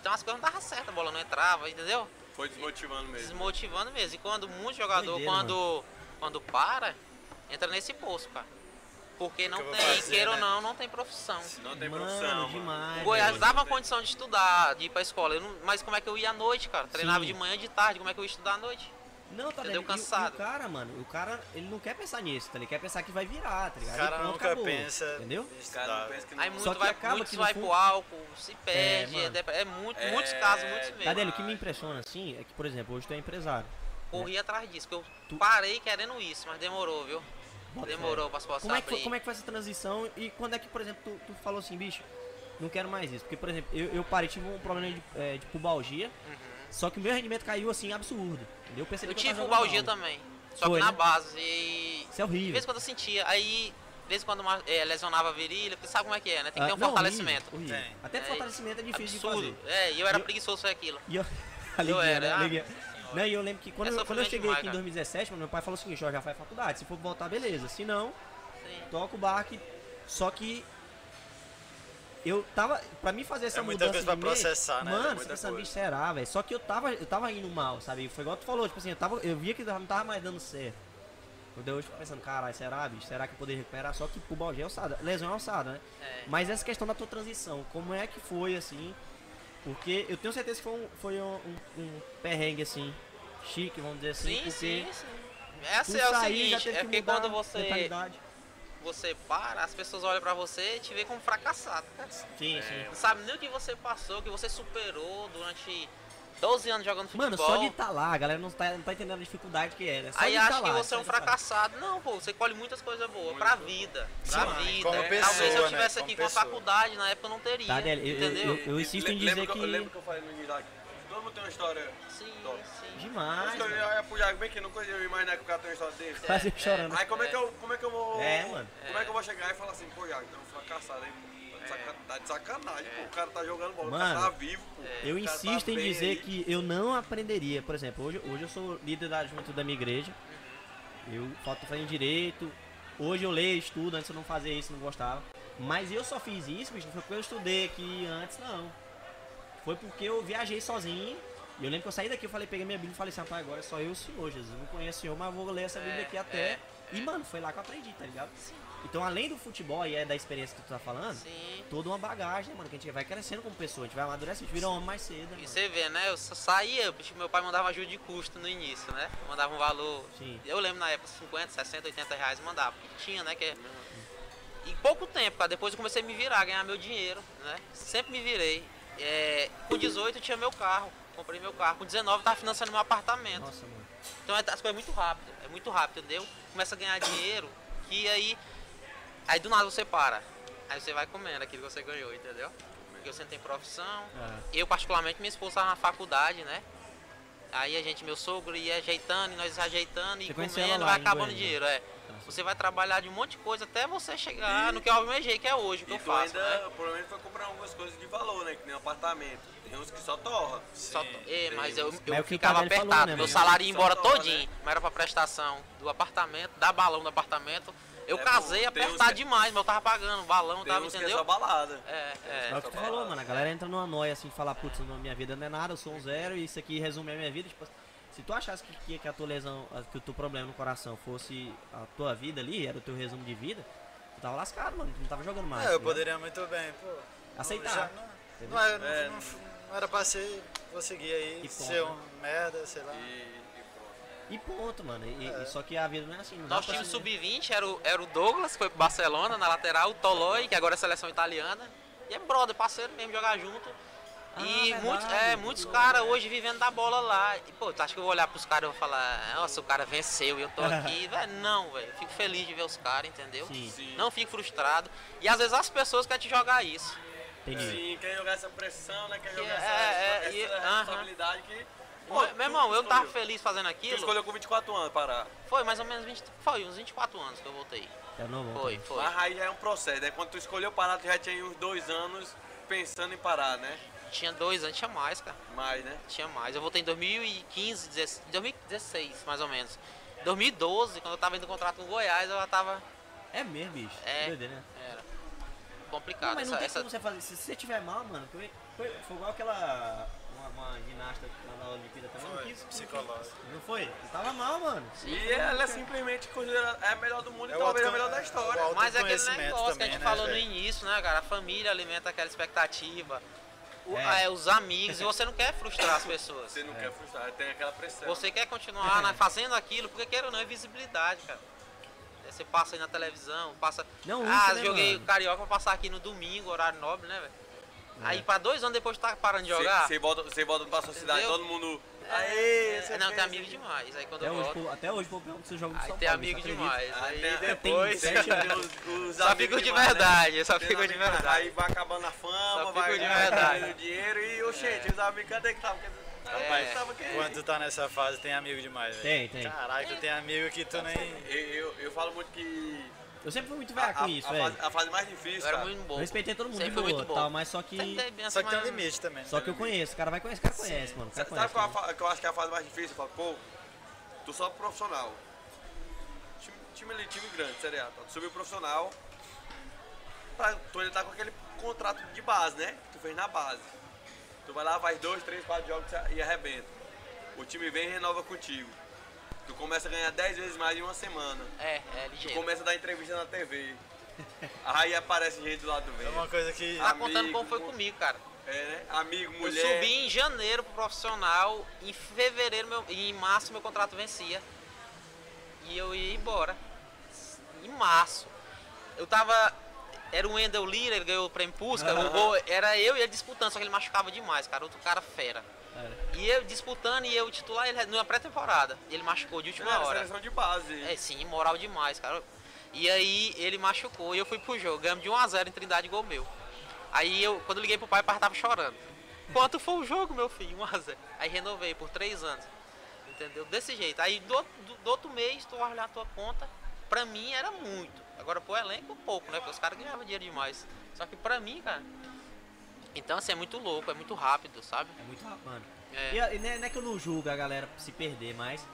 Então as coisas não davam certo, a bola não entrava, entendeu? Foi desmotivando mesmo. Desmotivando mesmo. E quando muito jogador, Doideira, quando, quando para, entra nesse poço, cara. Porque não eu tem, fazer, queira ou né? não, não tem profissão. Não tem Mano, profissão. mano. demais, O Goiás velho. dava uma condição de estudar, de ir pra escola. Eu não- mas como é que eu ia à noite, cara? Treinava Sim. de manhã e de tarde, como é que eu ia estudar à noite? Não, tá Entendeu? ligado? E o- Cansado. E, o cara, mano, o cara, ele não quer pensar nisso, tá? Ele quer pensar que vai virar, tá O ligado? E cara pronto, nunca acabou, pensa Entendeu? O cara pensa que não Aí muito Só que vai, acaba muitos que vai fundo- pro álcool, se perde, mano. é, dep- é muito, É, muitos casos, muitos mesmo. Cadê? O que me impressiona, assim, é que, por exemplo, hoje tu é empresário. Corri atrás disso, porque eu Tu- parei querendo isso, mas demorou, viu? Bota Demorou pra se possa Como é, que foi, como é que foi essa transição e quando é que, por exemplo, tu, tu falou assim, bicho, não quero mais isso? Porque, por exemplo, eu, eu parei, tive um problema de, é, de pubalgia, só que o meu rendimento caiu, assim, absurdo. Eu percebi Eu que tive pubalgia mal. também, só Foi, que na né? base. E Isso é de horrível. vez em quando eu sentia, aí, de vez em quando é, lesionava a virilha, porque sabe como é que é, né? Tem que ter Ah, um não, fortalecimento. Horrível, horrível. Até É, fortalecimento é difícil Absurdo. de fazer. É, e eu era eu- preguiçoso pra aquilo. E eu, [laughs] Eu Alegria, era, né? ah. Não, e eu lembro que quando, É eu, quando eu cheguei demais, aqui em cara. 2017, mano, meu pai falou o seguinte, ó, já faz faculdade, se for voltar, beleza. Se não, Sim. toca o barco. Só que eu tava, pra mim fazer essa É muita mudança coisa pra meio- processar, né, Mano, pensando, coisa. bicho, será, velho? Só que eu tava, eu tava indo mal, sabe? Foi igual tu falou, tipo assim, eu, tava, eu via que não tava mais dando certo. Hoje eu fico pensando, caralho, será, bicho? Será que eu poderia recuperar? Só que pubalgia é alçada, lesão é alçada, né? É. Mas essa questão da tua transição, como é que foi, assim? Porque eu tenho certeza que foi um, foi um, um- um perrengue, assim, chique, vamos dizer assim, Sim, porque sim, sim. Essa é o sair já seguinte, teve é que porque mudar quando você, mentalidade. Você para, as pessoas olham pra você e te vê como fracassado. cara. Sim, É. sim. Não sabe nem o que você passou, o que você superou durante 12 anos jogando futebol. Mano, só de estar lá, a galera não tá, não tá entendendo a dificuldade que é, né? Só Aí de acha tá que lá, você é um tá fracassado. Não, pô, você colhe muitas coisas boas pra vida. Pra Sim, vida. como Talvez pessoa, se eu né? tivesse Como aqui com a faculdade, na época eu não teria. Tá, Délio, eu- eu- entendeu? eu- eu insisto em dizer lembra que- Eu lembro que eu falei no início que todo mundo tem uma história. Sim, Top. sim. Demais, eu ia pro Iago bem que não eu imaginar que o cara tem uma história desse. Quase chorando. Aí como é, que eu, como é que eu vou. É, mano. Como é que eu vou chegar e falar assim, pô, Iago, tem um fracassado aí. Tá de, saca- tá de sacanagem, pô. O cara tá jogando bola, o Mano, cara tá vivo, pô. Eu O cara tá insisto em dizer aí. que eu não aprenderia. Por exemplo, hoje, hoje eu sou líder da juventude da minha igreja. Eu falta fazendo direito. Hoje eu leio, estudo, antes eu não fazia isso, não gostava. Mas eu só fiz isso, bicho, não foi porque eu estudei aqui antes, não. Foi porque eu viajei sozinho. E eu lembro que eu saí daqui, eu falei, peguei minha Bíblia e falei assim, rapaz, agora é só eu e o Senhor, Jesus. Eu não conheço o Senhor, mas eu vou ler essa Bíblia É, aqui até é. E, mano, foi lá que eu aprendi, tá ligado? Então, além do futebol e é da experiência que tu tá falando, Sim. toda uma bagagem, né, mano, que a gente vai crescendo como pessoa, a gente vai amadurecendo, a gente vira homem mais cedo, E mano? você vê, né? Eu só saía, meu pai mandava ajuda de custo no início, né? Mandava um valor. Sim. Eu lembro na época 50, 60, 80 reais mandava. Porque tinha, né? Que é... E pouco tempo, cara, depois eu comecei a me virar, ganhar meu dinheiro, né? Sempre me virei. É, com 18 eu tinha meu carro, comprei meu carro. Com 19 eu tava financiando meu apartamento. Nossa, mano. Então é- as coisas muito rápido, é muito rápido, entendeu? Começa a ganhar dinheiro, que aí. Aí do nada você para. Aí você vai comendo aquilo que você ganhou, entendeu? Porque você não tem profissão. É. Eu, particularmente, minha esposa estava na faculdade, né? Aí a gente, meu sogro, ia ajeitando, e nós ajeitando e comendo, lá vai acabando Goiânia? dinheiro, é. Você vai trabalhar de um monte de coisa até você chegar E- no que eu almejei, que é hoje, o que E eu tu faço, ainda, né? provavelmente, foi comprar algumas coisas de valor, né? Que nem um apartamento. Tem uns que só torra. Só to- É, mas eu, Mas eu é que o ficava apertado, falou, né, meu salário ia embora toma, todinho, né? mas era pra prestação do apartamento, da balão do apartamento. Eu É casei bom, apertado que- demais, mas eu tava pagando, balão, Tem tava, uns que é entendeu? só balada. É, é. É o que tu falou, mano. A galera entra numa noia assim, falar, putz, minha vida não é nada, eu sou um zero e isso aqui resume a minha vida. Tipo, se tu achasse que, que, que a tua lesão, que o teu problema no coração fosse a tua vida ali, era o teu resumo de vida, tu tava lascado, mano. Tu não tava jogando mais. É, eu ligado? poderia muito bem, pô. Aceitar. Já não, não, era, não, É. não, não era pra ser, vou seguir aí, E ser ponto, um merda, sei lá. E, e pronto. E ponto, mano. E, É. e só que a vida não é assim. Não Nosso time se- sub-20 era o, era o Douglas, que foi pro Barcelona, na lateral, o Tolói, que agora é seleção italiana. E é brother, parceiro mesmo, jogar junto. Ah, e verdade, muitos, é, muito muitos caras hoje vivendo da bola lá. E, pô, tu acha que eu vou olhar pros caras e vou falar, nossa, o cara venceu e eu tô aqui? [laughs] velho, não, velho. Fico feliz de ver os caras, entendeu? Sim, Sim. Não fico frustrado. E às vezes as pessoas querem te jogar isso. entendi. Sim, quer jogar essa pressão, né? Quer jogar É, essa, é, essa, e- essa aham. responsabilidade que. Meu- meu irmão, eu tava feliz fazendo Tu aquilo. escolheu com 24 anos parar. Foi mais ou menos 20, foi uns 24 anos que eu voltei. É novo. Foi, foi. Mas aí já é um processo, né? Quando tu escolheu parar, tu já tinha uns dois anos pensando em parar, né? Tinha dois anos, tinha mais, cara. Mais, né? Tinha mais. Eu voltei em 2015, 16, 2016, mais ou menos. 2012, quando eu tava indo contrato com o Goiás, eu já tava. É mesmo, bicho. É. Doideira, né? Era Não, complicado. mas não essa, tem essa- como você fazer. Se você tiver mal, mano, foi, foi, foi igual aquela. Uma, uma ginasta lá na Olimpíada também. não Foi, quis- psicológico. Não foi? Ele tava mal, mano. E ela é simplesmente considerada é a melhor do mundo É e o talvez a melhor da história. é Mas é aquele negócio que a gente também, né, falou no início, né, cara? A família alimenta aquela expectativa. O- É. é, os amigos, e você não quer frustrar as pessoas. Você não quer frustrar, tem aquela pressão. Você quer continuar né, [laughs] fazendo aquilo, porque queira ou não, é visibilidade, cara. É, Você passa aí na televisão, passa. Não, ah, isso, né, joguei mano? o Carioca pra passar aqui no domingo, horário nobre, né, velho? Aí pra dois anos depois de tá parando de jogar. Você volta, você volta pra sociedade, Entendeu? todo mundo. É, Aê, é, você não, fez tem amigo demais. Aí quando Até eu hoje, volto. pô, até hoje, pô, você joga no Aí São tem amigo demais. Aí depois. tem- [laughs] os- os Só amigos fico de né? verdade, só fico de verdade. Aí vai acabando a fama, Só vai ganhando dinheiro e, ô, gente, os amigos, cadê que tava? Rapaz, aqui. Quando tu tá nessa fase, tem amigo demais, velho. Tem, tem. Caralho, tu tem amigo que tu nem. Eu, eu, eu falo muito que Eu sempre fui muito velho com a- isso, a velho. fase, a fase mais difícil, Eu era muito bom. Eu respeitei todo mundo Sempre de foi muito bom. tal, mas só que... Só que tem um limite também. Só que eu conheço, o cara vai conhecer, o cara conhece, mano. O cara Sabe conhece. qual, a que eu acho que é a fase mais difícil? Eu falo, pô, tu só profissional. Time, time ali, time grande, Série A. tá? Tu subiu profissional, pra, tu ainda tá com aquele contrato de base, né? Que tu fez na base. Tu vai lá, faz dois, três, quatro jogos e arrebenta. O time vem e renova contigo. Tu começa a ganhar 10 vezes mais em uma semana. É, é Tu ligeiro. começa a dar entrevista na TV. Aí aparece gente do lado do É uma coisa que. Tá contando amigo, como foi comigo, cara. É, né? Amigo, Eu mulher. subi em janeiro pro profissional, em fevereiro, meu, em março meu contrato vencia. E eu ia embora. Em março. Eu tava. Era o Wendel Lira, ele ganhou o prêmio Pusca, o gol, era eu e ele disputando, só que ele machucava demais, cara. Outro cara fera. Era. E eu disputando e eu titular ele numa pré-temporada. Ele machucou de última era hora. seleção de base. É, sim, moral demais, cara. E aí ele machucou e eu fui pro jogo. Ganhamos de 1x0 em Trindade, gol meu. Aí eu, quando eu liguei pro pai, o pai tava chorando. Quanto foi o jogo, meu filho? 1x0. Aí renovei por 3 anos. Entendeu? Desse jeito. Aí do, do, do outro mês, tu olhar a tua conta. Pra mim era muito. Agora pro elenco, pouco, né? Porque os caras ganhavam dinheiro demais. Só que pra mim, cara. Então, assim, é muito louco, é muito rápido, sabe? É muito rápido, mano. É. E, e não é não é que eu não julgo a galera se perder, mas.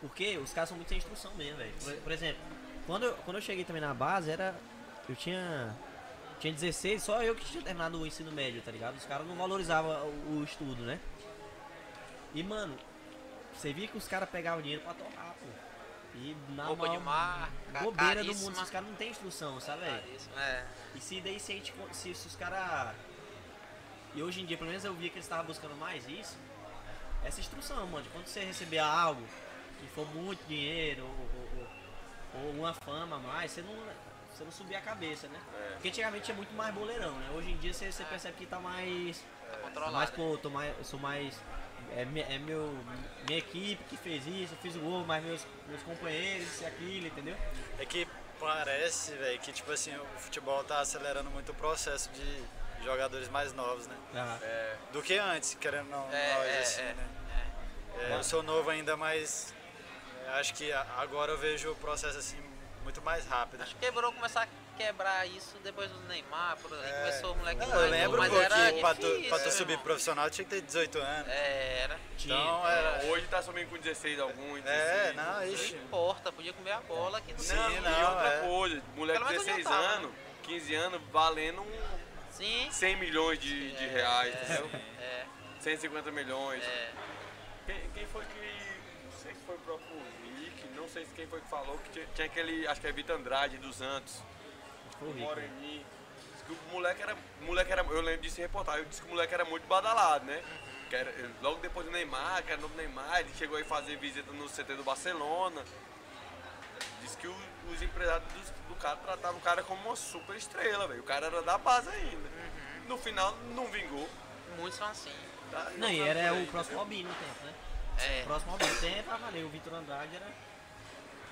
Porque os caras são muito sem instrução mesmo, velho. Por, por exemplo, quando eu, quando eu cheguei também na base, era. Eu tinha. Tinha 16, só eu que tinha terminado o ensino médio, tá ligado? Os caras não valorizavam o, o estudo, né? E, mano, você via que os caras pegavam dinheiro pra torrar, pô. E na Roupa de maior marca, bobeira do mundo, esses caras não tem instrução, sabe, É. E se daí se a gente. Se, se os caras. E hoje em dia, pelo menos eu via que eles estavam buscando mais isso. Essa instrução, mano. De quando você receber algo que for muito dinheiro ou, ou- ou- ou uma fama a mais, você não. Você não subir a cabeça, né? É. Porque antigamente tinha muito mais boleirão, né? Hoje em dia você, você percebe que tá mais. Tá mais controlado. pô, eu tô mais. Eu sou mais. É, é meu, minha equipe que fez isso, eu fiz o gol, mas meus, meus companheiros, isso e aquilo, entendeu? É que parece, velho, que tipo assim, o futebol tá acelerando muito o processo de jogadores mais novos, né? Ah, É, Do que antes, querendo não, É, nós, é, assim, é, né? é. É, eu sou novo ainda, mas é, acho que agora eu vejo o processo assim muito mais rápido. Acho que quebrou começar a quebrar isso depois do Neymar, por ali. É. Começou o moleque Não, mais eu lembro novo, mas era que pra tu, pra tu subir irmão. profissional tinha que ter 18 anos. É, era. Então é, era. hoje tá subindo com 16 alguns. É, 16, não, 16. ixi. Não importa, podia comer a bola que Sim, Não, e não, outra é. coisa, moleque de menos 16 adiantava, anos, 15 anos, valendo um Sim. 100 milhões de, de reais, entendeu? É, 150 milhões. é. Quem, quem foi que. Não sei se foi o próprio Rick, não sei se quem foi que falou que tinha, tinha aquele. Acho que é Vitor Andrade dos Santos. foi Rico. que o moleque era. Moleque era eu lembro disso em reportagem, eu disse que o moleque era muito badalado, né? Que era, logo depois do Neymar, que era novo Neymar, ele chegou aí fazer visita no CT do Barcelona. Diz que o- os empresários do, do cara tratavam o cara como uma super estrela, velho. O cara era da base ainda. No final não vingou. Muitos são assim. Tá? Não, e tá era por o aí, próximo? Robinho no tempo, né? É. O próximo Robinho no tempo, ah, valeu, o Vitor Andrade era.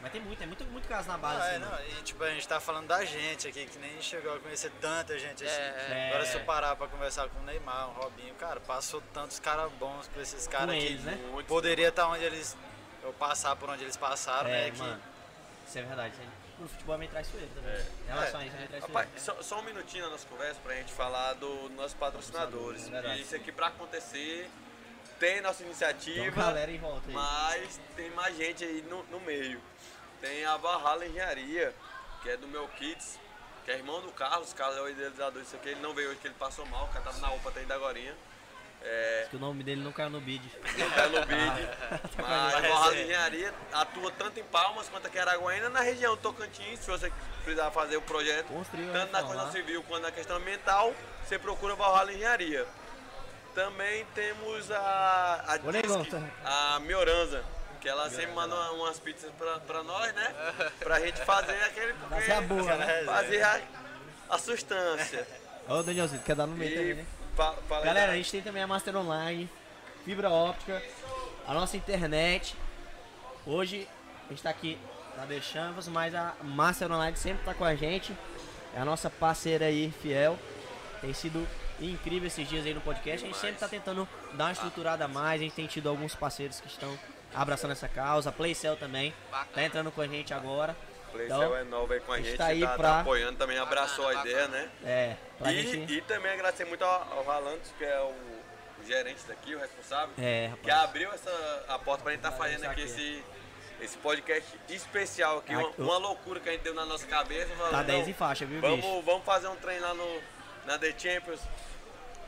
Mas tem muito, tem muito, muito caso na base, Não, é, assim, não, e tipo, a gente tá falando da gente aqui, que nem chegou a conhecer tanta gente assim. É, é. Agora se eu parar pra conversar com o Neymar, o Robinho, cara, passou tantos caras bons com esses caras que eles, né? Poderia estar onde eles. Eu passar por onde eles passaram, É, né? que- mano. Isso é verdade. é- O futebol é meio traiçoeiro também. Em relação a isso, é meio traiçoeiro. Rapaz, só, só um minutinho na nossa conversa pra gente falar dos nossos patrocinadores. É isso aqui pra acontecer tem nossa Tem iniciativa, galera em volta aí. mas tem mais gente aí no, no meio. Tem a Valhalla Engenharia, que é do meu Kids, que é irmão do Carlos, o Carlos é o idealizador disso aqui, ele não veio hoje que ele passou mal, o cara tava na UPA até ainda agorinha. É, Que o nome dele não caiu no bid. não tá no bid. Mas a Valhalla é. Engenharia atua tanto em Palmas quanto aqui em Araguaína, na região do Tocantins, se você precisar fazer o projeto, Construiu a tanto na reforma construção lá. civil quanto na questão ambiental, você procura Valhalla Engenharia. Também temos a, a Disque, a Mioranza, que ela sempre manda uma- umas pizzas pra, pra nós, né? [laughs] Pra gente fazer aquele... Fazer a boa, né? Fazer a, a sustância. Ô, Danielzinho, quer dar no meio também, E né? Galera, a gente tem também a Master Online, fibra óptica, a nossa internet. Hoje a gente tá aqui na The Champers, mas a Master Online sempre tá com a gente. É a nossa parceira aí, fiel. Tem sido incrível esses dias aí no podcast. A gente sempre tá tentando dar uma estruturada a mais. A gente tem tido alguns parceiros que estão abraçando essa causa. A Playcell também tá Bacana. entrando com a gente agora. Playcell Então, é nova aí com a a gente gente, tá aí tá, tá pra- apoiando também, abraçou a ideia, bacana. né? É, E, gente. e também agradecer muito ao, Ralantos, que é o, o gerente daqui, o responsável, É, que abriu essa, a porta pra gente estar tá fazendo aqui aqui. esse, esse podcast especial aqui, uma, uma loucura que a gente deu na nossa cabeça. Tá falando, 10 não, em faixa, viu, bicho? vamos, vamos fazer um trem lá no, na The Champions.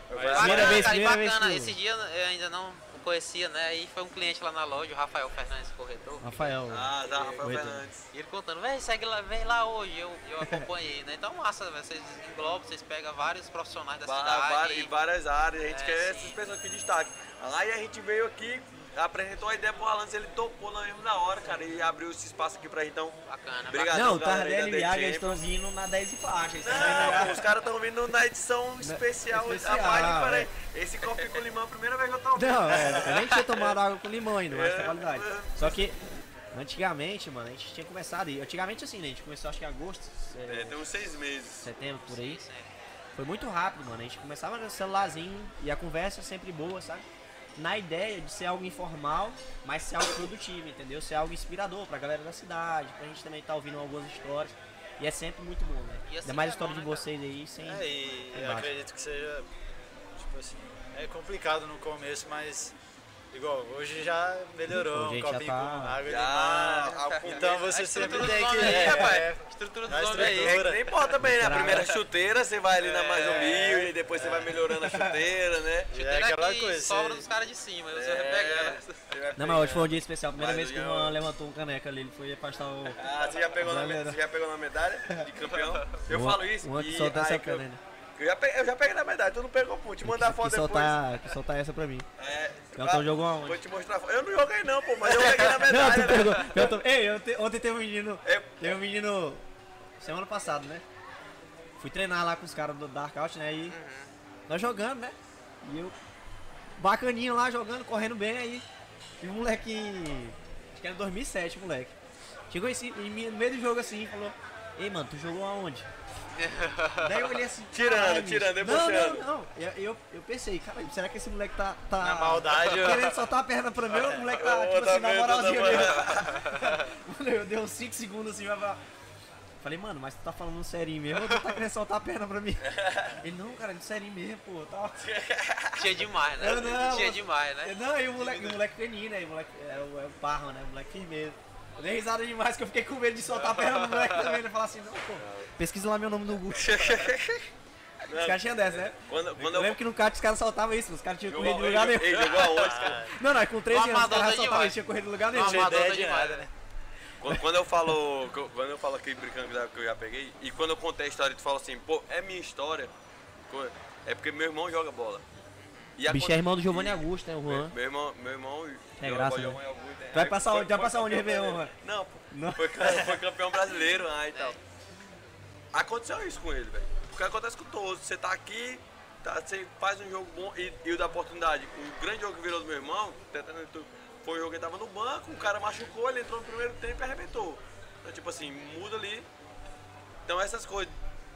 Primeira Bacana, vez, cara, e primeira vez bacana. Esse dia eu ainda não conhecia, né? Aí foi um cliente lá na loja, o Rafael Fernandes, corretor. Rafael. Ah, tá, Rafael. Fernandes. E ele contando, vem, segue lá, vem lá hoje, eu, eu acompanhei, né? Então massa, vocês englobam, vocês pegam vários profissionais da cidade. va- em várias áreas, a gente É, quer sim. essas pessoas que destacam. Aí a gente veio aqui, apresentou a ideia pro Alan, ele topou na mesma na hora, cara, e abriu esse espaço aqui pra gente. Então, Bacana, Obrigado. Não, Tardelli e Viagra eles Champions. estão vindo na 10 e faixa. Não, pô, os caras estão vindo na edição especial. especial, Rapaz, é. peraí, esse coffee com limão é a primeira vez que eu tô ouvindo. Não, é, eu nem tinha tomado água com limão ainda, mas É. qualidade. Só que, antigamente, mano, a gente tinha começado. e Antigamente, assim, né? A gente começou acho que em agosto, é, É, tem uns seis meses. setembro, por aí. Sim, sim. Foi muito rápido, mano. A gente começava no celularzinho e a conversa sempre boa, sabe? Na ideia de ser algo informal, mas ser algo produtivo, entendeu? Ser algo inspirador pra galera da cidade, pra gente também estar ouvindo algumas histórias. E é sempre muito bom, né? E assim Ainda mais a é história bom, de né, vocês aí, sem. É, e eu acredito que seja, tipo assim, é complicado no começo, mas Igual, hoje já melhorou, Hoje um já copinho tá- com água Já, de mar. a Então você A sempre estrutura tem que... aí, é, rapaz. Estrutura dos a homens aí. estrutura. É nem pode também, né? A primeira chuteira, você vai ali na mais É. humilde, e depois você vai melhorando a chuteira, né? Já é Chuteira aquela que coisa. sobra você- dos caras de cima. Aí você É, vai pegando. você vai Não, mas hoje foi um pegando. dia especial. Primeira Mas vez que o Juan levantou um caneca ali, ele foi afastar o. Ah, você já pegou, na, você já pegou na medalha de campeão? [laughs] Eu Juan- falo isso Juan que e soltou essa que eu, né? eu, já peguei, eu já peguei na medalha, tu não pegou, pô, te mandar a Que foto depois. soltar, que soltar essa pra mim. É, Então ah, jogou aonde? Vou te mostrar foto. Eu não joguei não, pô, mas eu peguei na [laughs] medalha. Não, tu né? pegou. Eu tô- Ei, eu te- ontem teve um menino. É, Teve um menino. Semana passada, né? Fui treinar lá com os caras do Dark Out, né? E nós jogando, né? E eu. Bacaninho lá jogando, correndo bem aí. E o moleque. Acho que era 2007, moleque. Chegou em, no meio do jogo assim e falou: Ei, mano, tu jogou aonde? [laughs] Daí eu olhei assim. Tirando, tirando, Não, não, debochando. não. Eu, eu, eu pensei, cara, será que esse moleque tá. tá Na maldade, eu- Querendo soltar a perna pra mim, ou o moleque tá, Ô, tipo tá assim, na moralzinha tá mesmo. Mano, [laughs] eu dei uns 5 segundos assim, vai pra... Falei, mano, mas tu tá falando sério mesmo ou tu tá querendo soltar a perna pra mim? Ele, não, cara, de sério mesmo, pô. Tá... Tinha demais, né? Eu não, Tinha mas- demais, né? Não, e o moleque, o moleque fininho, né? O moleque é o, é o Parma, né? O moleque firmeza. Eu dei risada demais que eu fiquei com medo de soltar a perna do moleque também. Ele falar assim, não, pô, pesquisa lá meu nome no Google. [laughs] Os caras tinham dessa, né? Quando, quando Eu lembro que no kart os caras soltavam isso, os caras tinham corrido de lugar nenhum. ele jogou aonde, cara? [laughs] Não, não, é com 13 anos os caras isso, tinha corrido de lugar nenhum. Não, Tinha de demais, nada, né? né? Quando, quando eu falo, quando eu falo aqui brincando que eu já peguei, e quando eu contei a história e tu fala assim, pô, é minha história, é porque meu irmão joga bola. E O bicho é irmão do Giovanni e- Augusto, né, o Meu, Juan? meu irmão, meu irmão É joga graça, bola, né? Giovanni Augusto, né? Vai passar foi- onde? Vai passar onde, Réveillon. Não, pô, Não. Foi, foi campeão brasileiro ah, e tal. Aconteceu isso com ele, velho. Porque acontece com todos. Você tá aqui, tá, você faz um jogo bom e, e o da oportunidade. O grande jogo que virou do meu irmão, tentando tu- foi o jogo que ele tava no banco, o cara machucou, ele entrou no primeiro tempo e arrebentou. Então, tipo assim, muda ali. Então essas coisas,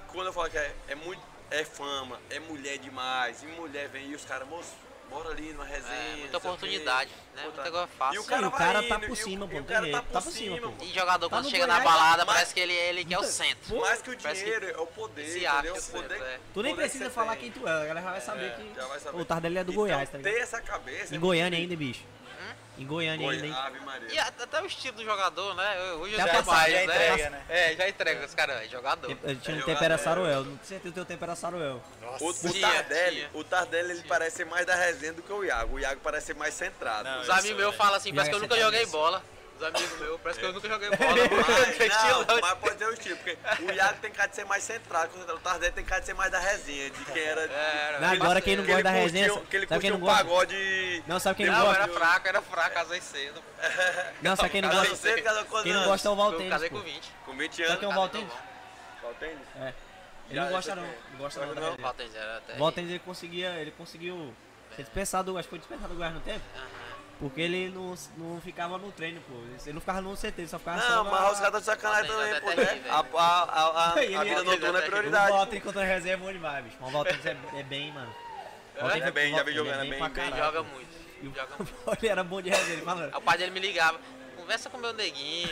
quando eu falo que é, é muito. É fama, é mulher demais, e mulher vem e os caras, moço, bora ali numa resenha. É, muita oportunidade, né? Muita coisa fácil. E o cara, E o cara vai tá indo, por e o- cima, pô, o tem cara tá tá por por cima, cima, pô. E jogador, Tá quando chega na Goiás, balada, mas- parece que ele, ele que é o centro. Pô, Mais que o Parece dinheiro, é o poder, Se entendeu? acha O poder, é. Tu nem precisa que falar você quem tu é, a galera já vai saber É, que. já vai saber. O Tardelli é do Então, Goiás, tá ligado? Ter essa cabeça. Em Goiânia ainda, bicho. Em Goiânia Goi- ainda, hein? Ave Maria. E até o estilo do jogador, né? Hoje Já eu passa- sei mais, já né? entrega, né? É, já entrega os caras, é jogador. Tem- Tinha um É tempo era. Saruel, não tinha certeza que o teu tempo era Saruel. O, o Tinha, Tardelli, tinha. o Tardelli ele parece ser mais da resenha do que o Iago. O Iago parece ser mais centrado. Não, Os isso, amigos meus velho. falam assim, parece que eu Já nunca joguei nisso. bola. Os amigos meus, parece que eu nunca joguei bola. [laughs] Mas, não, mas pode ter o estilo, porque o Iago tem cara de ser mais centrado, o Tardelli tem cara de ser mais da resenha, de quem era. Era, Não, agora quem não gosta da resenha, Que ele sabe não um gosta? pagode. Não, sabe quem não Não, gosta? era fraco, era fraco, casei cedo. [laughs] Não, sabe quem não gosta? cedo, casou com Quem não gosta é o Eu Valtênis, casei com 20. Com 20 Sabe anos. quem é o Valtênis? novão. Qual tênis? É. Ele Já, não gosta não, não gosta Não, não da não. resenha. Valtênis era até. O Valtênis ele conseguia, ele conseguiu ser dispensado, acho que foi dispensado do Goiás no tempo. Porque ele não, não ficava no treino, pô. Ele não ficava no CT, ele só ficava só Não, na- mas os caras estão de sacanagem também, pô, né? A, a, a, a, [laughs] Ele- a vida noturna é ele- O prioridade. Valtteri contra a resenha é bom demais, bicho. Mas o Valtteri é, é bem, mano. O Valtteri É bem, já vi ele jogando, é bem- bem- Ele caralho, joga muito. E o Joga muito. [laughs] ele era bom de falando. Aí o pai dele me ligava. Conversa com meu neguinho.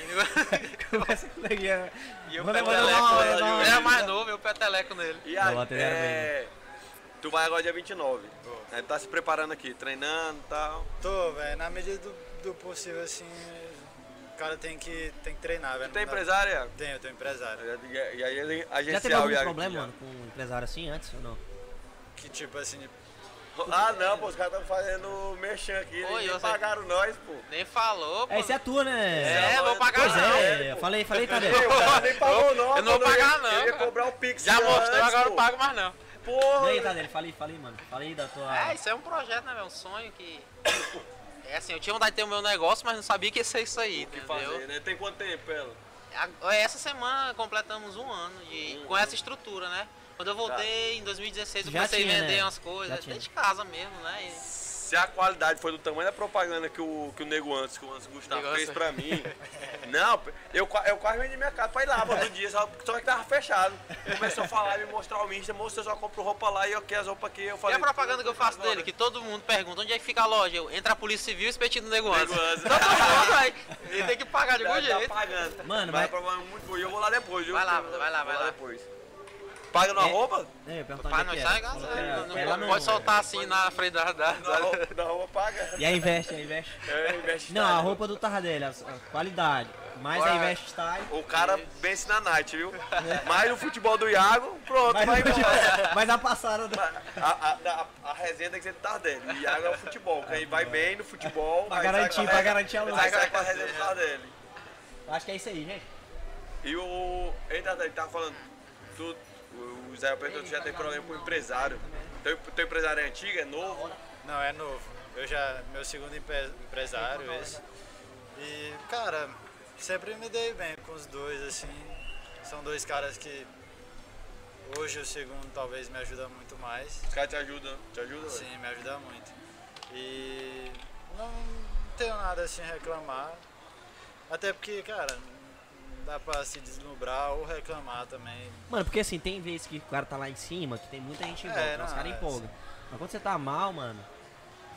[laughs] Conversa com ele. é- E o Peteleco, era mais novo, eu peteleco nele. E aí, o é, tu vai agora dia 29. Aí tá se preparando aqui, treinando e tal. Tô, velho, na medida do, do possível, assim, o cara tem que, tem que treinar, velho. Tem Não dá- empresária? Tenho, eu tenho empresário. E aí ele Já teve algum problema, mano, com um empresário assim antes ou não? Que tipo assim, Ah não, pô, os caras estão fazendo merchan aqui, eu nem sei. pagaram nós, pô. Nem falou, pô. É, isso é tua, né? É, vou pagar Pois não. é, eu falei, falei, [laughs] o cara nem pagou não, eu não vou pagar, não, Eu ia cobrar o Pix Já mostrou, antes, agora pô. não pago mais não. E Porra. aí, Tadeu, falei, falei, mano. Falei da tua. É, isso é um projeto, né, velho? Um sonho que. [coughs] É assim, eu tinha vontade de ter o meu negócio, mas não sabia que ia ser isso aí, O que entendeu? fazer, né? Tem quanto tempo, ela? A- Essa semana completamos um ano de, com essa estrutura, né? Quando eu voltei em 2016, eu Já comecei tinha, a vender né? umas coisas, desde casa mesmo, né? E- Se a qualidade foi do tamanho da propaganda que o, que o Nego antes, que o Antes Gustavo Nego fez pra mim. [laughs] Não, eu, eu quase vendi minha casa pra ir lá, do dia, só, só que tava fechado. Começou a falar, me mostrar o Insta, moço, eu só compro roupa lá e eu quero as roupas aqui. Eu E falei, a propaganda que eu faço agora. dele, que todo mundo pergunta onde é que fica a loja? Eu, entra a Polícia Civil e espetinho do Nego Nego Antes. Todo mundo, vai. Ele tem que pagar de Tá, algum tá jeito. pagando. Mano, mas mas- é muito boa. E eu vou lá depois, viu? Vai lá, vai lá, vou vai lá. depois. Paga no É. arroba? É, onde não é que sai, não, ela não não, pode soltar assim na frente da. da, arroba, paga. E a Invest, a Invest. [laughs] É, investe Não, a roupa do Tardelli, a, qualidade. Mais a Olha, Invest Style. O cara vence na night, viu? [laughs] Mais o futebol do Iago, pronto, Mais, vai embora. [laughs] mais a passada do. A, a, a, a resenha tem que ser do Tardelli. O Iago é o futebol. Quem vai bem no futebol. Pra vai garantir, pra garantir a Vai luta. sair com a resenha do Tardelli. Acho que é isso aí, gente. E o. Ei, Tardelli, tava falando. Tu, o Zé perguntou se já tem problema com o empresário. Teu, teu empresário é antigo, é novo? Não, é novo. Eu já, meu segundo empre- empresário esse. E, cara, sempre me dei bem com os dois, assim. São dois caras que hoje o segundo talvez me ajuda muito mais. Os caras te ajudam, te ajudam? velho? Sim, me ajuda muito. E não tenho nada assim a reclamar. Até porque, cara, dá pra se deslumbrar ou reclamar também. Mano, porque assim, tem vezes que o cara tá lá em cima, que tem muita gente em É, volta, os não, caras é, empolgam. Mas quando você tá mal, mano,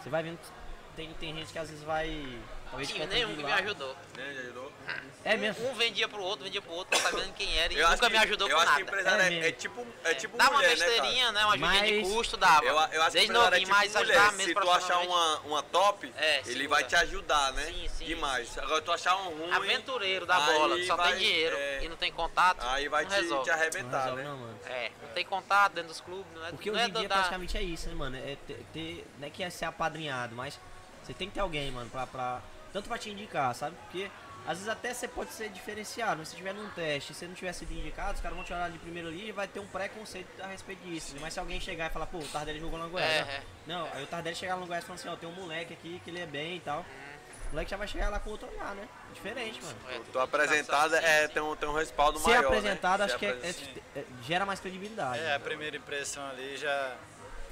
você vai vendo que tem, tem gente que às vezes vai. Quer nenhum que me ajudou. Né, já ajudou? É mesmo? Um vendia pro outro, vendia pro outro, não sabendo quem era e Eu acho nunca que- me ajudou eu com acho nada. que empresário É é, mesmo. é tipo, é tipo Dá uma mulher, né, cara? besteirinha, né? Uma ajudinha de custo, dava. Eu, eu acho que Desde é novinho, tipo mas mulher. ajudar Se mesmo tu achar uma, uma top, É, ele vai te ajudar, né? Sim, sim. Demais. Agora tu achar um ruim, Aventureiro da bola, que só vai- tem dinheiro é, e não tem contato, aí vai não te, resolve. te Não arrebentar, resolve, né? não, mano. É, não tem contato dentro dos clubes, não é, Porque hoje é em dia praticamente é isso, né, mano? É não é que é ser apadrinhado, mas você tem que ter alguém, mano, pra. Tanto pra te indicar, sabe? Porque às vezes até você pode ser diferenciado, mas se tiver num teste, se você não tiver sido indicado, os caras vão te olhar de primeiro ali e vai ter um preconceito a respeito disso. Mas se alguém chegar e falar, pô, o Tardelli jogou no Goiás. É, né? é. Não, aí o Tardelli chegar no Goiás e falar assim, ó, tem um moleque aqui que ele é bem e tal. O moleque já vai chegar lá com outro olhar, né? Diferente, mano. É, Tu apresentado sim, é, tem, um, tem um respaldo Ser maior, apresentado, né? acho Ser que é- apresen- é- é- gera mais credibilidade. É, a primeira impressão ali já.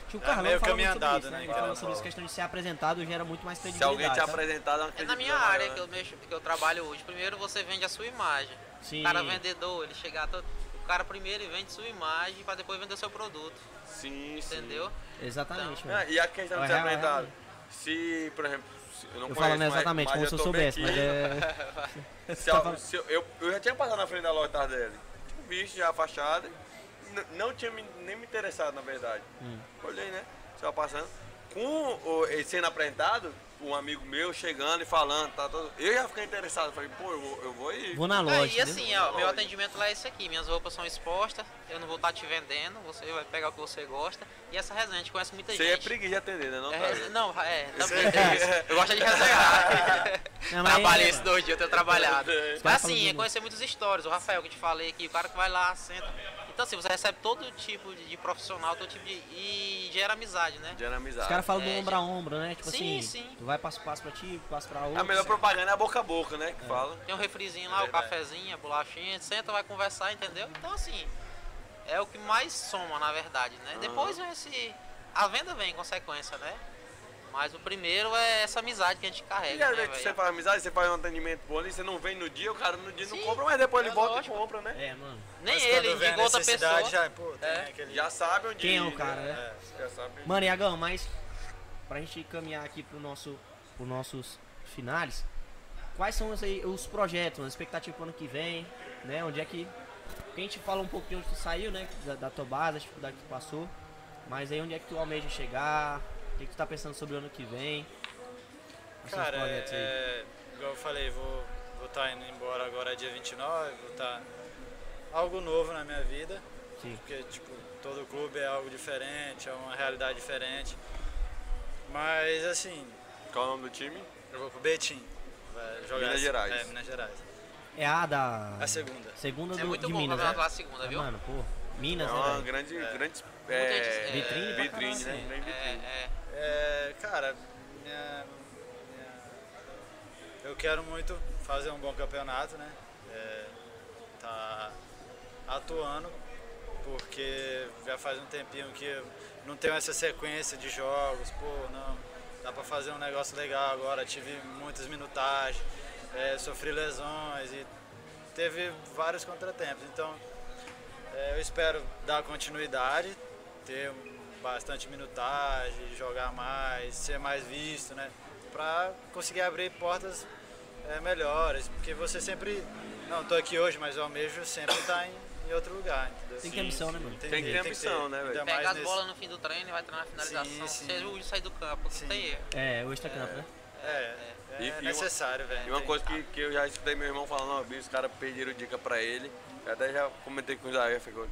Tio é Carlão meio fala caminho andado, isso, né, né? Ele cara? fala sobre essa questão de ser apresentado gera muito mais Se credibilidade. alguém te sabe? apresentar, não É na minha área que eu mexo, que eu trabalho hoje. Primeiro você vende a sua imagem. Sim. O cara vendedor, ele chegar todo. O cara primeiro vende sua imagem para depois vender seu produto. Sim, sim. Entendeu? Exatamente, Ah, mano. e a questão de É ser é apresentado? Se, por exemplo, se- eu não Eu conheço, falando mas- exatamente mas como eu se eu soubesse, mas é. [laughs] Se eu, se eu, eu, eu já tinha passado na frente da loja Tardelli. Tinha visto já a fachada. Não tinha me- nem me interessado, na verdade. Hum. Olhei, né? Estava passando. Com o, ele sendo apresentado, um amigo meu chegando e falando, tá todo, eu já fiquei interessado. Falei, pô, eu vou, eu vou ir. Vou na loja. e entendeu? assim, ó, meu atendimento lá é esse aqui. Minhas roupas são expostas, eu não vou estar te vendendo, você vai pegar o que você gosta. E essa resenha, a gente conhece muita Você é gente. preguiça de atender, né? Não, É, Tardelli? não, é, também tem isso. Eu gosto de resenhar. [laughs] Trabalhei é, esses dois dias, eu tenho trabalhado. Mas assim, é conhecer muitas histórias. O Rafael que eu te falei aqui, o cara que vai lá, senta. Então assim, você recebe todo tipo de, de profissional, todo tipo de. e gera amizade, né? De amizade. Os caras falam do É, ombro a ombro, né? Tipo Sim, assim, sim. tu vai passo passo pra ti, passo pra outro. A melhor propaganda é a boca a boca, né? Que fala. Tem um refrizinho lá, o Verdade. cafezinho, a bolachinha, senta, vai conversar, entendeu? Então assim, é o que mais soma, na verdade, né? Depois vem esse. A venda vem em consequência, né? Mas o primeiro é essa amizade que a gente E carrega, às né, vezes você faz amizade, você faz um atendimento bom ali, você não vem no dia, o cara no dia não Sim, compra, mas depois ele é volta lógico. e compra, né? É, mano. Nem Mas ele, quando vem a indicou outra necessidade, pessoa. Já, pô, tem É, aquele. Já sabe onde Quem é o cara, né? né? Já sabe. Mano, Iagão, mas pra gente caminhar aqui pro nosso, pro nossos finais, quais são os, aí, os projetos, a expectativa pro ano que vem, né? Onde é que. Porque a gente fala um pouco de onde tu saiu, né? Da, da tua base, a dificuldade que tu passou. Mas aí onde é que tu almeja chegar? O que, que tu tá pensando sobre o ano que vem? Os Cara, projetos aí? é, igual eu falei, vou estar indo embora agora dia 29, vou estar algo novo na minha vida, Sim. porque tipo, todo clube é algo diferente, é uma realidade diferente. Mas assim, Qual é o nome do time? eu vou pro Betim. Vai jogar Minas Gerais. É, Minas Gerais. É a da. A segunda. Segunda É do, muito de bom Minas, né? lá segunda, É, viu? mano, pô. Minas, É né, uma velho? grande, grande é, é, Vitrine vitrine, né? sim. Bem vitrine. É, é. Cara, minha- minha- eu quero muito fazer um bom campeonato, né? É, tá atuando, porque já faz um tempinho que não tenho essa sequência de jogos, pô, não, dá pra fazer um negócio legal agora, tive muitas minutagens, é, sofri lesões e teve vários contratempos, então é, eu espero dar continuidade, ter bastante minutagem, jogar mais, ser mais visto, né? Pra conseguir abrir portas é, melhores, porque você sempre. Não, tô aqui hoje, mas eu almejo sempre estar em, em outro lugar, entendeu? Tem que ter ambição, né, mano? Tem que ter ambição, né, velho? Pegar as nesse- bolas no fim do treino e vai treinar a finalização. Sim, sim. Seja o sair do campo, Sim. não tem erro. É, o extra-campo, né? É, é E- e uma- necessário, velho. E uma Tem- coisa que, que eu já escutei meu irmão falando, ó, os caras pediram dica pra ele. Eu até já comentei com o Jair, ficou.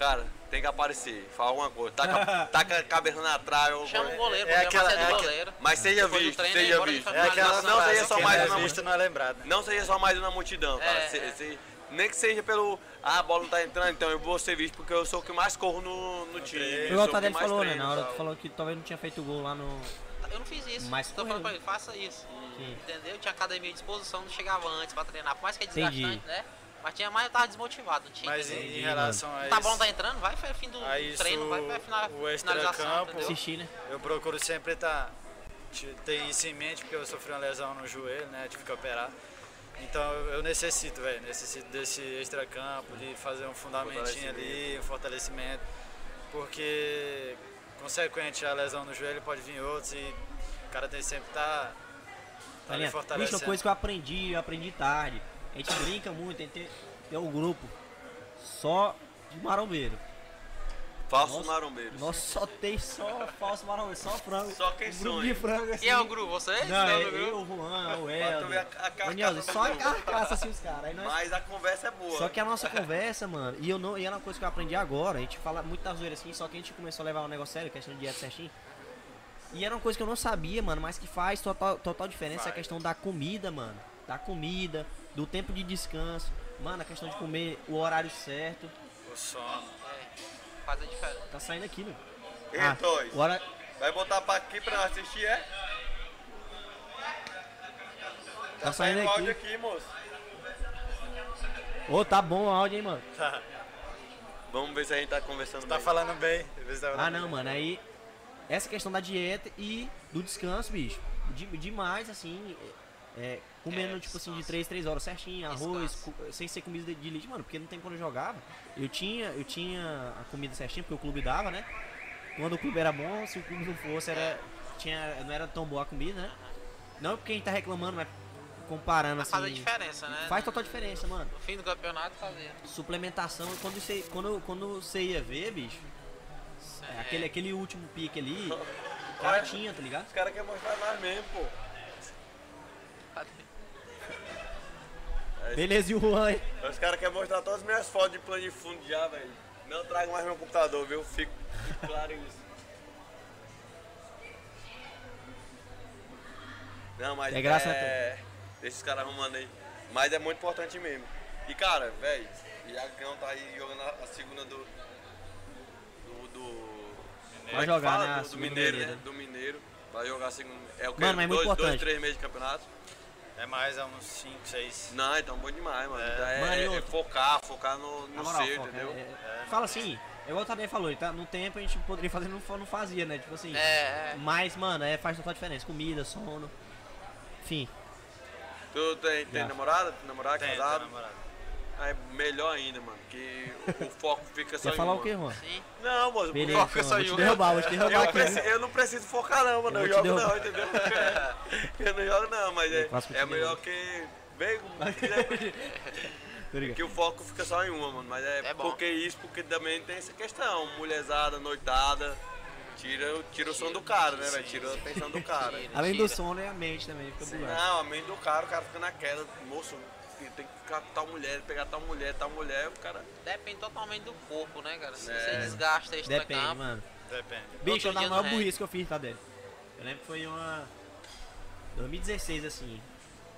Cara, tem que aparecer, fala alguma coisa. Taca, [laughs] taca a cabeça na trave. ou- Chama o goleiro, É aquela- é, é aquela- goleiro. Mas seja Depois do visto, treino, seja visto. É aquela Não seja só mais é uma visto não é lembrado. né? Não seja só mais uma multidão, cara. É, Se- é. se- nem que seja pelo. Ah, a bola não tá entrando, então eu vou ser visto porque eu sou o que mais corro no, no time. eu o que mais falou, né? treino Na hora e tu tal. falou que talvez não tinha feito gol lá no. Eu não fiz isso. Mas Tô falando pra ele, faça isso. Sim. Entendeu? Tinha academia à disposição, não chegava antes pra treinar. Por mais que é Entendi. desgastante, né? Mas tinha mais, eu tava desmotivado, não tinha. Mas em, em relação a Tá isso, bom, tá entrando, vai, vai fim do A isso, treino, vai, vai final, o finalização, extracampo-? Assistir, né? eu procuro sempre estar ter isso em mente, porque eu sofri uma lesão no joelho, né? Tive que operar. Então eu necessito, velho, necessito desse extracampo, de fazer um fundamentinho ali, um fortalecimento, porque consequente a lesão no joelho pode vir outros e o cara tem sempre que estar Tá ali ligado? Bicho, uma fortalecendo. coisa que eu aprendi, eu aprendi tarde. A gente brinca muito, a gente tem, tem um grupo só de marombeiro. Falso Nossa. marombeiro. Nós só tem só falso marombeiro, só frango. Só quem um grupo de frango assim. Quem é o grupo? Vocês? Não, é do grupo? eu, o Juan, o a, Helder. a Daniel, só a carcaça assim os caras. Aí nós Mas a conversa é boa. Só que a nossa conversa, mano, e eu não, e é uma coisa que eu aprendi agora, a gente fala muito da zoeira assim, só que a gente começou a levar um negócio sério, questão de dieta certinho. E era uma coisa que eu não sabia, mano, mas que faz total, total diferença a Faz. questão da comida, mano. Da comida, do tempo de descanso. Mano, a questão de comer o horário certo. O sono. É, faz a diferença. Tá saindo aqui, né? Ei, Toys, o hora... vai botar pra aqui pra assistir, é? Tá saindo o áudio aqui. aqui, moço. Ô, tá bom o áudio, hein, mano. Tá, Vamos ver se a gente tá conversando tá bem. falando bem. tá falando Ah, não, bem. mano, aí... Essa questão da dieta e do descanso, bicho. De- demais, assim... É, comendo, É, tipo assim, de descanso. 3, 3 horas certinho, arroz, sem ser comida de, de leite, mano, porque não tem quando eu jogava. Eu tinha, eu tinha a comida certinha, porque o clube dava, né? Quando o clube era bom, se o clube não fosse, era, tinha, não era tão boa a comida, né? Não porque a gente tá reclamando, mas comparando Mas assim. faz a diferença, né? Faz total diferença, mano. No fim do campeonato fazia. Suplementação, quando você, quando, quando você ia ver, bicho, é, aquele, aquele último pique ali, o [laughs] cara tinha, tá ligado? Os caras querem mostrar nós mesmo, pô. Beleza, e o Juan aí? Os caras querem mostrar todas as minhas fotos de plano de fundo já, velho. Não trago mais meu computador, viu? Fico claro isso. Não, mas É graça, é... Esses caras arrumando aí. Mas é muito importante mesmo. E cara, velho, Iagão tá aí jogando a, segunda do. Do. do é que jogar, né, Do, do Mineiro, Mineira. né? Do Mineiro. Vai jogar a segunda. É o que? Mano, mas é muito dois, dois, importante. três meses de campeonato? É mais, é uns 5, 6. Não, então bom demais, mano. É. É, Mano, é outra? focar, focar no, no moral, seu, foca, entendeu? é- é- fala assim, é igual o Tadeu falou, tá? no tempo a gente poderia fazer, não, não fazia, né? Tipo assim. É, é. Mas, mano, é, faz total diferença. Comida, sono. Enfim. Tu tem, tem namorada? Namorado, Tem, tem casado? namorado. Ah, é melhor ainda, mano. Que o, foco fica só Quer em falar uma. o quê, Juan? Sim. Não, moço. Beleza, o foco Juan, só vou em te uma. derrubar, vou te derrubar Eu, aqui. preci- viu? eu não preciso focar não, mano. Eu Eu, jogo não, derrubar. entendeu? [laughs] eu não jogo não, mas é, é melhor não. que. Vem, [laughs] que o foco fica só em uma, mano. Mas é, É bom. porque isso, porque também tem essa questão. Mulherzada, noitada. Tira, o- tira o som do cara, né, velho? Tira a atenção do cara. Tira. Além do sono, é a mente também, fica. Não, a mente do cara, o cara fica naquela, moço, tem que ficar com tal mulher, pegar tal mulher, tal mulher, o cara. Depende totalmente do corpo, né, cara? Se É. você desgasta extra Depende, campo, mano. Depende. Bicho, eu da maior burrice que eu fiz, tá dele. Eu lembro que foi uma. 2016, assim.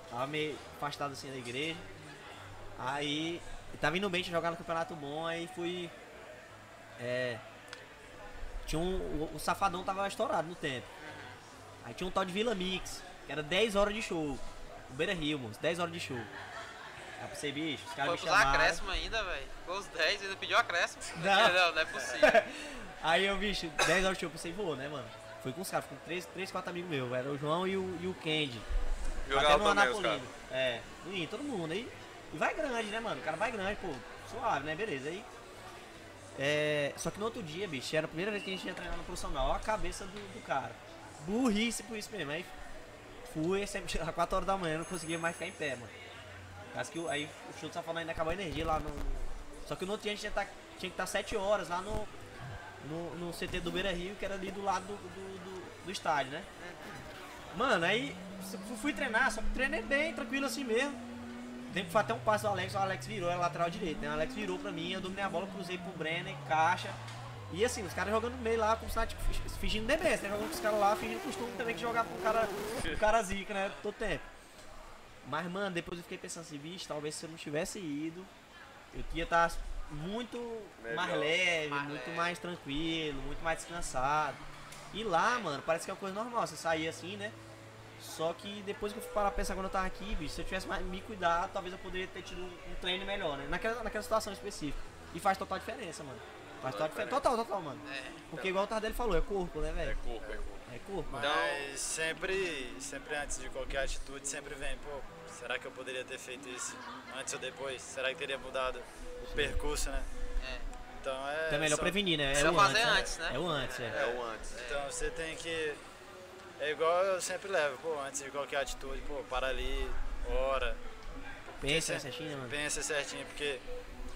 Tava meio afastado assim da igreja. Aí. eu Tava indo bem, tinha jogado no campeonato bom, aí fui. É. Tinha um. O, o safadão tava estourado no tempo. Aí tinha um tal de Vila Mix, que era 10 horas de show. O Beira Rio, moço, 10 horas de show. Aí eu pensei, bicho, os caras foi me chamaram. acréscimos ainda, velho. Ficou os 10 e ainda pediu acréscimo. [laughs] Não. não, não é possível. [laughs] Aí eu, bicho, 10 horas de show, eu pensei, vou, né, mano? Fui com os caras, com 3, 3 4 amigos meus. Era o João e o, e o Candy. Até Jogava no caras. Anapolino. É, e todo mundo. Aí, e vai grande, né, mano? O cara vai grande, pô, suave, né? Beleza. Aí. É, só que no outro dia, bicho, era a primeira vez que a gente ia treinar no profissional. Olha a cabeça do, do cara. Burrice por isso mesmo. Aí fui, sempre chegava 4 horas da manhã, não conseguia mais ficar em pé, mano. Acho que o- aí o show só falando ainda acabou a energia lá no. Só que no outro dia a gente tinha, tá- tinha que estar 7 horas lá no, no, no CT do Beira Rio, que era ali do lado do, do, do- estádio, né? Mano, aí fui treinar, só que treinei bem, tranquilo assim mesmo. Tempo foi até um passe do Alex, o Alex virou, era lateral direito, né? O Alex virou pra mim, eu dominei a bola, cruzei pro Brenner, caixa. E assim, os caras jogando meio lá, como se tipo, fi- fingindo demência, né? Jogando com os caras lá, fingindo costume também que jogar com um cara, um cara zica, né? Todo tempo. Mas, mano, depois eu fiquei pensando assim, bicho, talvez se eu não tivesse ido, eu ia estar muito mais Melhor. leve, Mais muito leve. mais tranquilo, muito mais descansado. E lá, mano, parece que é uma coisa normal, você sair assim, né? Só que depois que eu fui parar pra pensar quando eu tava aqui, bicho, se eu tivesse mais me cuidado, talvez eu poderia ter tido um um treino melhor, né? Naquela, naquela situação específica. E faz total diferença, mano. Faz total diferença. Total, total, mano. É. Porque igual o Tardelli falou, é corpo, né, É velho? corpo, é corpo. É corpo. mano. Então- Mas sempre, sempre antes de qualquer atitude, sempre vem, pô, será que eu poderia ter feito isso antes ou depois? Será que teria mudado o percurso, né? É. Então é. Então é melhor só- prevenir, né? É Só o fazer antes, antes, né? É o antes, é. É o antes. Então você tem que. É igual eu sempre levo, pô, antes de qualquer atitude, pô, para ali, ora, Pensa certinho, né, mano? pensa certinho, porque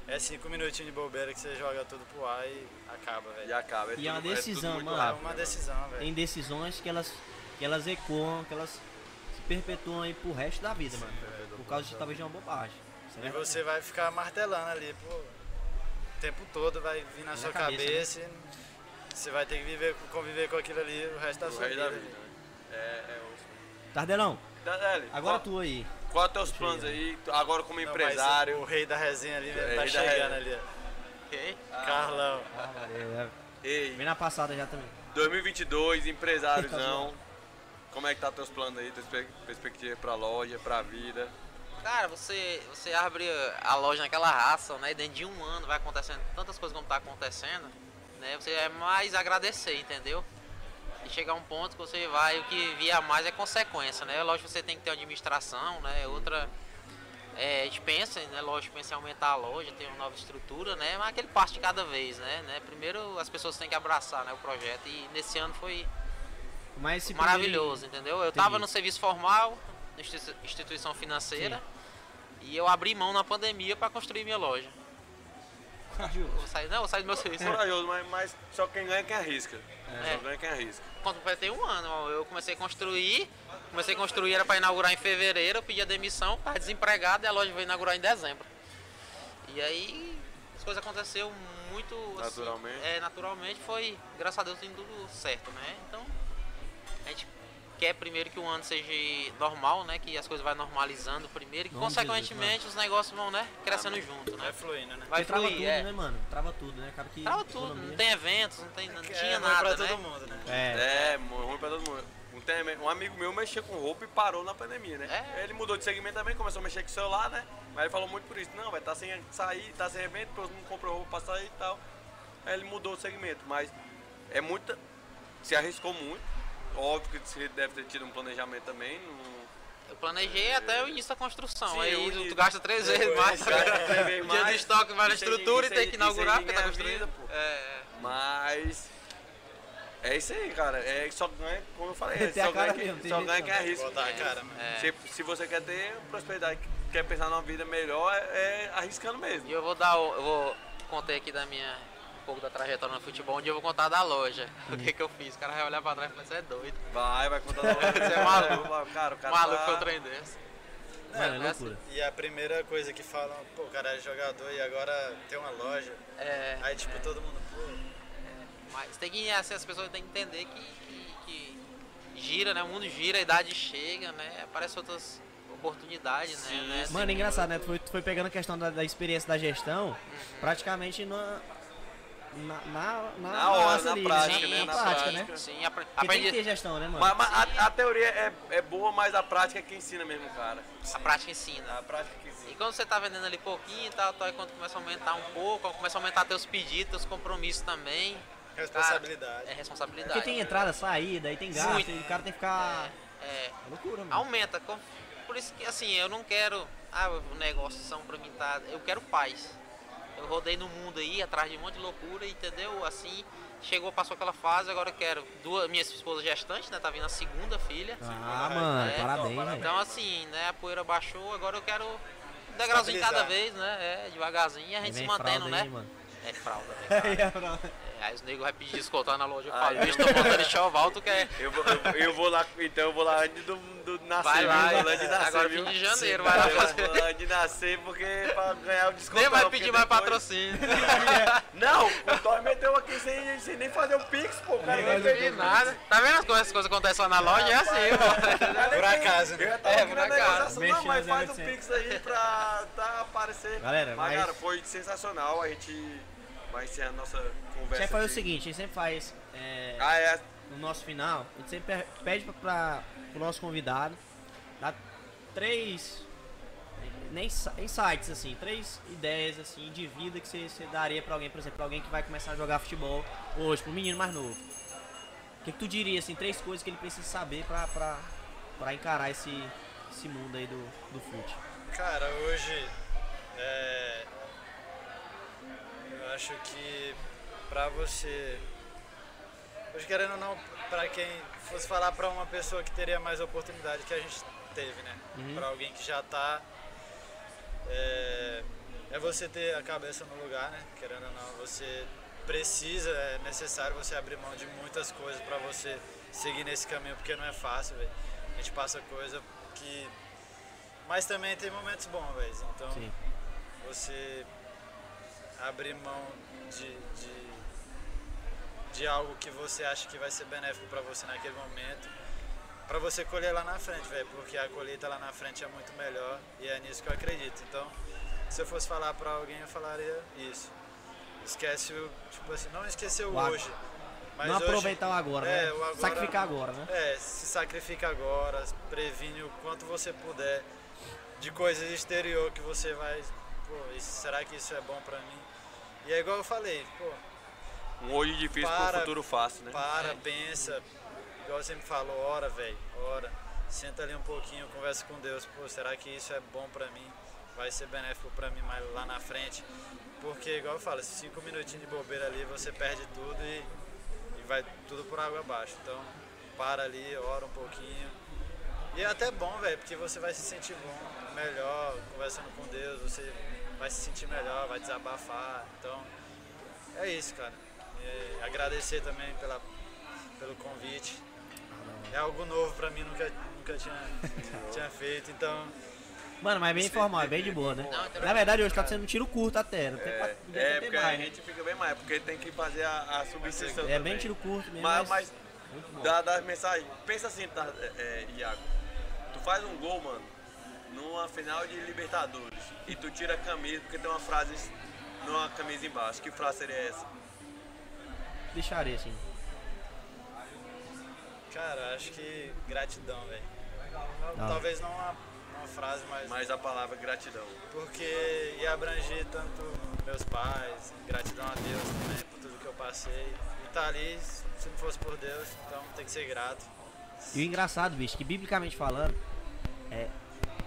é cinco minutinhos de bobeira que você joga tudo pro ar e acaba, E velho. acaba. É E é uma tudo- tudo decisão, muito mano. É rápido, uma né, decisão, velho. Tem decisões que elas, que elas ecoam, que elas se perpetuam aí pro resto da vida, mano. Por causa de talvez de uma bobagem. É E você vai ficar martelando ali, pô. O tempo todo vai vir na Na sua cabeça, cabeça, e você vai ter que viver, conviver com aquilo ali o resto da O sua resto vida. da vida. né? É, é. Tardelão, Daniele, agora qual, tu aí. Qual é os teus planos aí, agora como Não, empresário? O rei da resenha ali É, tá chegando ali, ó. Ok? Carlão. Ah, valeu. Ei, Vem na passada já também. 2022, Tá empresáriozão. Como é que tá teus planos aí, tuas pe- perspectivas pra loja, pra vida? Cara, você, você abre a loja naquela raça, né? E dentro de um ano vai acontecendo tantas coisas como tá acontecendo, né? Você é mais agradecer, entendeu? E chegar a um ponto que você vai, o que vier a mais é consequência, né? Lógico que você tem que ter uma administração, né? Outra. É, a gente pensa, né? Lógico, pensa em aumentar a loja, ter uma nova estrutura, né? Mas aquele passo de cada vez, né? né? Primeiro as pessoas têm que abraçar né, o projeto. E nesse ano foi Mas maravilhoso, entendeu? Eu tava Entendi. no serviço formal, instituição financeira, e eu abri mão na pandemia para construir minha loja. primeiro- Eu vou sair, não, eu vou sair do meu serviço. Corajoso, mas, mas só quem ganha é quem arrisca. É. Só ganha quem arrisca. Quando completei um ano, eu comecei a construir, comecei a construir, era para inaugurar em fevereiro, eu pedi a demissão, estava desempregado e a loja veio inaugurar em dezembro. E aí as coisas aconteceram muito assim, Naturalmente. é, naturalmente foi, graças a Deus, tudo certo, né? Então a gente quer primeiro que o ano seja normal, né? Que as coisas vão normalizando primeiro e Vamos consequentemente os negócios vão, né, crescendo junto, né? Vai fluindo, né? Vai Porque trava fluir, tudo, é. né, mano? Trava tudo, né? Acaba que. Trava tudo, economia- não tem eventos, não, tem, não É tinha ruim nada, pra né? todo mundo, né? É. É, mu- ruim pra todo mundo. Um, tem- um amigo meu mexia com roupa e parou na pandemia, né? É. Ele mudou de segmento também, começou a mexer com o celular, né? Mas ele falou muito por isso. Não, vai tá sem sair, tá sem evento, depois não comprou roupa pra sair e tal. Aí ele mudou o segmento, mas é muita. Se arriscou muito. Óbvio que você deve ter tido um planejamento também. Não... Eu planejei até o início da construção. Sim, aí tu início- gasta três [laughs] vezes mais. gasta três [laughs] vezes O dia mais. estoque vai na estrutura isso e tem que inaugurar porque tá vida, construindo. pô. É, Mas. É isso aí, cara. É só ganha, como eu falei, [laughs] a só ganha, quem, mesmo, só ganha quem arrisca. Botar a cara, é. Se, se você quer ter prosperidade, quer pensar numa vida melhor, é, é arriscando mesmo. E eu vou dar, o- eu vou contar aqui da minha pouco da trajetória no futebol, onde eu vou contar da loja. [laughs] O que que eu fiz? O cara vai olhar pra trás e falar, você é doido. Vai, vai contar da loja. [laughs] Você é maluco. Cara, o cara Maluco tá... foi um trem desse. Mano, é É, assim. loucura. E a primeira coisa que falam, pô, o cara é jogador e agora tem uma loja. É, Aí, tipo, todo mundo, pô, mas tem que, assim, as pessoas têm que entender que, que, que gira, né? O mundo gira, a idade chega, né? Aparecem outras oportunidades, né? né? Assim, Mano, é engraçado, né? Tu foi, tu foi pegando a questão da, da experiência da gestão praticamente na. Na, na, na, Na hora, na ali, prática, Sim, né? Na prática, prática. né? Sim, apre- Porque tem que aprendi, ter gestão, né, mano? Mas, mas a, a teoria é, é boa, mas a prática é que ensina mesmo, cara. a prática ensina. A prática que E ensina. quando você tá vendendo ali pouquinho e tal, tal, e quando começa a aumentar um pouco, começa a aumentar teus pedidos, teus compromissos também, responsabilidade. é responsabilidade. Porque tem entrada, saída, aí tem gasto, Muito. e o cara tem que ficar. É, É loucura, mano. aumenta. Por isso que assim, eu não quero. Ah, o negócio são pra mim tá. Eu quero paz. Eu rodei no mundo aí, atrás de um monte de loucura, entendeu? Assim, chegou, passou aquela fase, agora eu quero. Duas, minha esposa gestante, né? Tá vindo a segunda filha. Ah, mano, É, parabéns, velho. Então assim, né, a poeira baixou, agora eu quero um degrauzinho cada vez, né? É, devagarzinho e a gente se mantendo, fralda né? aí, mano. É fralda, [laughs] É, aí os negros vão pedir descontar na loja. Eu Ah, falo, eu- bicho, tô montando enxoval, tu quer. Eu vou, eu, eu vou lá, então eu vou lá antes do, do nascer, Vai lá, viu? Antes de nascer, agora viu? fim de janeiro, vai lá Eu fazer. vou lá antes de nascer porque pra ganhar o desconto. Nem vai pedir mais depois- patrocínio. [laughs] Não, o Thor meteu aqui sem, sem nem fazer o pix, pô. O cara nem E fez nada. Tá vendo as coisas, as coisas que acontecem lá na loja? É assim, pô. Por acaso, né? Eu É, por acaso. não, mas Mexendo faz o 0800. pix aí pra tá, aparecer. Galera, mas, mas- cara, foi sensacional. A gente vai encerrar a nossa conversa. Sempre faz o aqui. seguinte, a gente sempre faz é, Ah, é. no nosso final, a gente sempre pe- pede pra, pra, pro nosso convidado dar três nem insi- insights, assim, três ideias assim de vida que você, você daria pra alguém, por exemplo, pra alguém que vai começar a jogar futebol hoje, pro menino mais novo. O que, que tu diria, assim, três coisas que ele precisa saber pra, pra, pra encarar esse, esse mundo aí do, do fute? Cara, hoje é, eu acho que pra você. Hoje querendo ou não, pra quem fosse falar pra uma pessoa que teria mais oportunidade que a gente teve, né? Uhum. Pra alguém que já tá. É, é você ter a cabeça no lugar, né? Querendo ou não, você precisa, é necessário você abrir mão de muitas coisas pra você seguir nesse caminho, porque não é fácil, velho. A gente passa coisa que. Mas também tem momentos bons, velho. Então Sim. você abrir mão de, de, de algo que você acha que vai ser benéfico pra você naquele momento, pra você colher lá na frente, velho, porque a colheita lá na frente é muito melhor e é nisso que eu acredito. Então, se eu fosse falar pra alguém, eu falaria isso. Esquece o, tipo assim, não esquecer o hoje. Mas não hoje- aproveitar o agora, É, né? o agora- Sacrificar agora, né? é, se sacrifica agora, previne o quanto você puder de coisas exterior que você vai. Pô, será que isso é bom pra mim? E é igual eu falei, pô, Um hoje difícil Para- pro futuro fácil, né? para, pensa, igual eu sempre falo, ora, velho, ora. Senta ali um pouquinho, conversa com Deus, pô, será que isso é bom pra mim? Vai ser benéfico pra mim mais lá na frente? Porque, igual eu falo, cinco minutinhos de bobeira ali, você perde tudo e, e vai tudo por água abaixo. Então, para ali, ora um pouquinho. E é até bom, velho, porque você vai se sentir bom, melhor, conversando com Deus, você vai se sentir melhor, vai desabafar. Então, é isso, cara. E agradecer também pela, pelo convite. É algo novo pra mim, nunca, nunca tinha, [laughs] tinha feito, então Mano, mas bem informal, é bem de boa, né? Na verdade, hoje tá sendo um tiro curto até. Não tem pra, É, podia é porque mais, a né? gente fica bem mais, porque tem que fazer a, a substituição É também. bem tiro curto mesmo. Mas, Mas, mas dá das mensagens. Pensa assim, tá, é, é, Iago. Tu faz um gol, mano, numa final de Libertadores. E tu tira a camisa, porque tem uma frase numa camisa embaixo. Que frase seria essa? Deixaria assim. Cara, acho que gratidão, velho. Talvez não uma, uma frase, mas, Mas a palavra gratidão. porque ia abranger tanto meus pais, gratidão a Deus também por tudo que eu passei. E tá ali, se não fosse por Deus, então tem que ser grato. E o engraçado, bicho, que biblicamente falando, é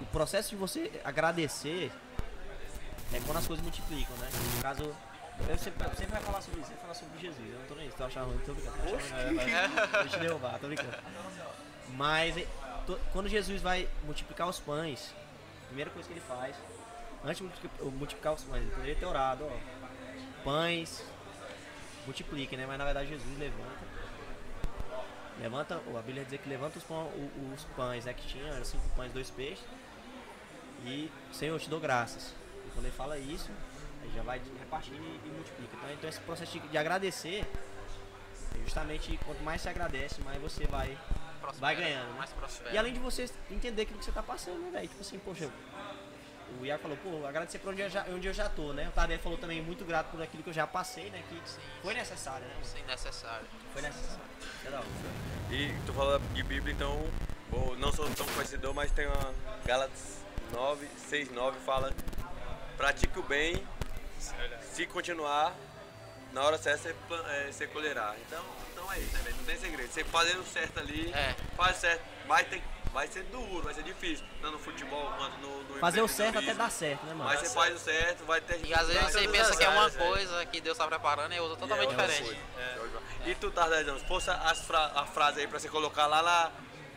o processo de você agradecer é quando as coisas multiplicam, né? No caso, eu sempre, sempre vai falar sobre isso, falar sobre Jesus. Eu não tô nem isso, tô achando ruim, tô brincando. Tô achando, vai te derrubar, tô brincando. Mas é, quando Jesus vai multiplicar os pães, a primeira coisa que ele faz, antes de multiplicar, os pães, ele poderia ter orado, ó. Pães, multipliquem, né? Mas na verdade Jesus levanta. Levanta, a Bíblia diz que levanta os, os pães, né? Que tinha, eram cinco pães, dois peixes. E Senhor, eu te dou graças. E quando ele fala isso, aí já vai repartindo e, e multiplica. Então, então esse processo de, de agradecer, justamente quanto mais você agradece, mais você vai. Prospera, Vai ganhando, né? E além de você entender aquilo que você tá passando, né, velho? Tipo assim, poxa, o Iago falou, pô, agradecer por onde eu já, onde eu já tô, né? O Tadeu falou também muito grato por aquilo que eu já passei, né? Que foi necessário, né? Sim, necessário. Foi necessário. É da hora. E tu fala de Bíblia, então, vou- não sou tão conhecedor, mas tem uma Gálatas 9, 6, 9, fala pratique o bem, se continuar, na hora certa você, é, você colherá. Então, então é isso, né, velho? Não tem segredo. Você fazendo certo ali, É. faz certo, vai ter vai ser duro, vai ser difícil. Tanto no futebol quanto no, no Fazer o certo até dar certo, né, mano? Mas você faz o certo, vai ter E às vezes você pensa que é uma velho. coisa que Deus tá preparando e é outra E totalmente é diferente. coisa. E tu, Tardezão, se fosse as fra a frase aí pra você colocar lá na.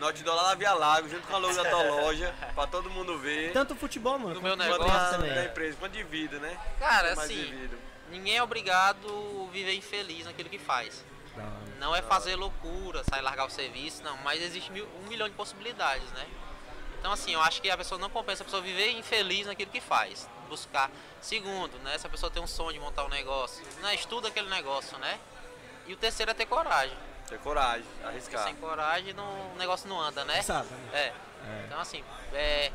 No outdoor lá na Via Lago, junto com a logo da tua loja, [laughs] pra todo mundo ver. Tanto futebol, mano, No quanto meu negócio da, também. da empresa, quanto de vida, né? Cara, Mais assim, vivido. ninguém é obrigado a viver infeliz naquilo que faz. Não é fazer loucura, sair largar o serviço, não, mas existe mil- um milhão de possibilidades, né? Então assim, eu acho que a pessoa não compensa a pessoa viver infeliz naquilo que faz. Buscar. Segundo, né? Se a pessoa tem um sonho de montar um negócio, né? Estuda aquele negócio, né? E o terceiro é ter coragem. Ter coragem, Porque arriscar. sem coragem não, o negócio não anda, né? Sabe, né? É. Então assim, é,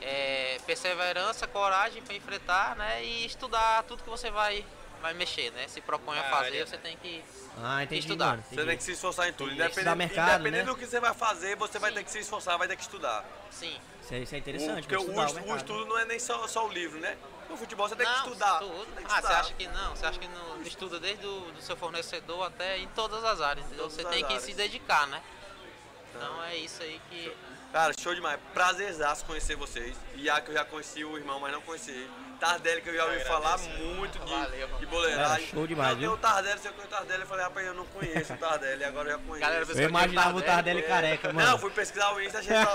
é perseverança, coragem para enfrentar, né? E estudar tudo que você vai, vai mexer, né? Se propõe a Ah, fazer, olha. você tem que. Ah, entendi, Estudar. mano. Você entendi. tem que se esforçar em tudo. Independente, mercado, independente né? do que você vai fazer, você vai ter que se esforçar, vai ter que estudar. Sim. Isso, é, isso é O, interessante. porque o, estudar estu- o mercado. estudo não é nem só, só o livro, né? No futebol você tem que Não, estudar. tudo. Tem que Ah, você estudar. acha que não? Você acha que não estuda desde o do seu fornecedor até em todas as áreas, entendeu? Você tem que áreas. se dedicar, né? Então é isso aí que. Cara, show demais. Prazerzaço conhecer vocês. Iago que eu já conheci o irmão, mas não conheci ele. Tardelli que eu já ouvi falar muito de, Valeu. de boleiragem. Show demais, Eu viu? o Tardelli, se eu conheço o Tardelli, eu falei, rapaz, eu não conheço o Tardelli, agora eu já conheço. Galera, Eu imaginava o Tardelli, Tardelli careca, mano. Não, eu fui pesquisar o Insta, achei só,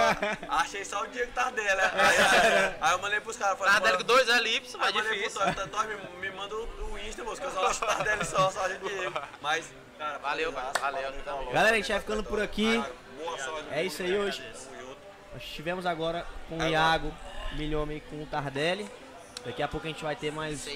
[laughs] achei só o Diego Tardelli. Aí, aí, aí eu mandei pros caras, falei, Tardelli com mano, dois elipses, aí mas eu mandei pro difícil. Torre, Torre, me, me manda o, o Insta, moço, que eu só acho o Tardelli só, só acho o Diego. Mas, cara, Valeu, prazerzaço, valeu. valeu. Galera, a gente vai ficando por aqui. Cara, boa sorte. É isso aí hoje. Junto. Nós estivemos agora com o. Iago, Milhome e com o Tardelli. Daqui a pouco a gente vai ter mais.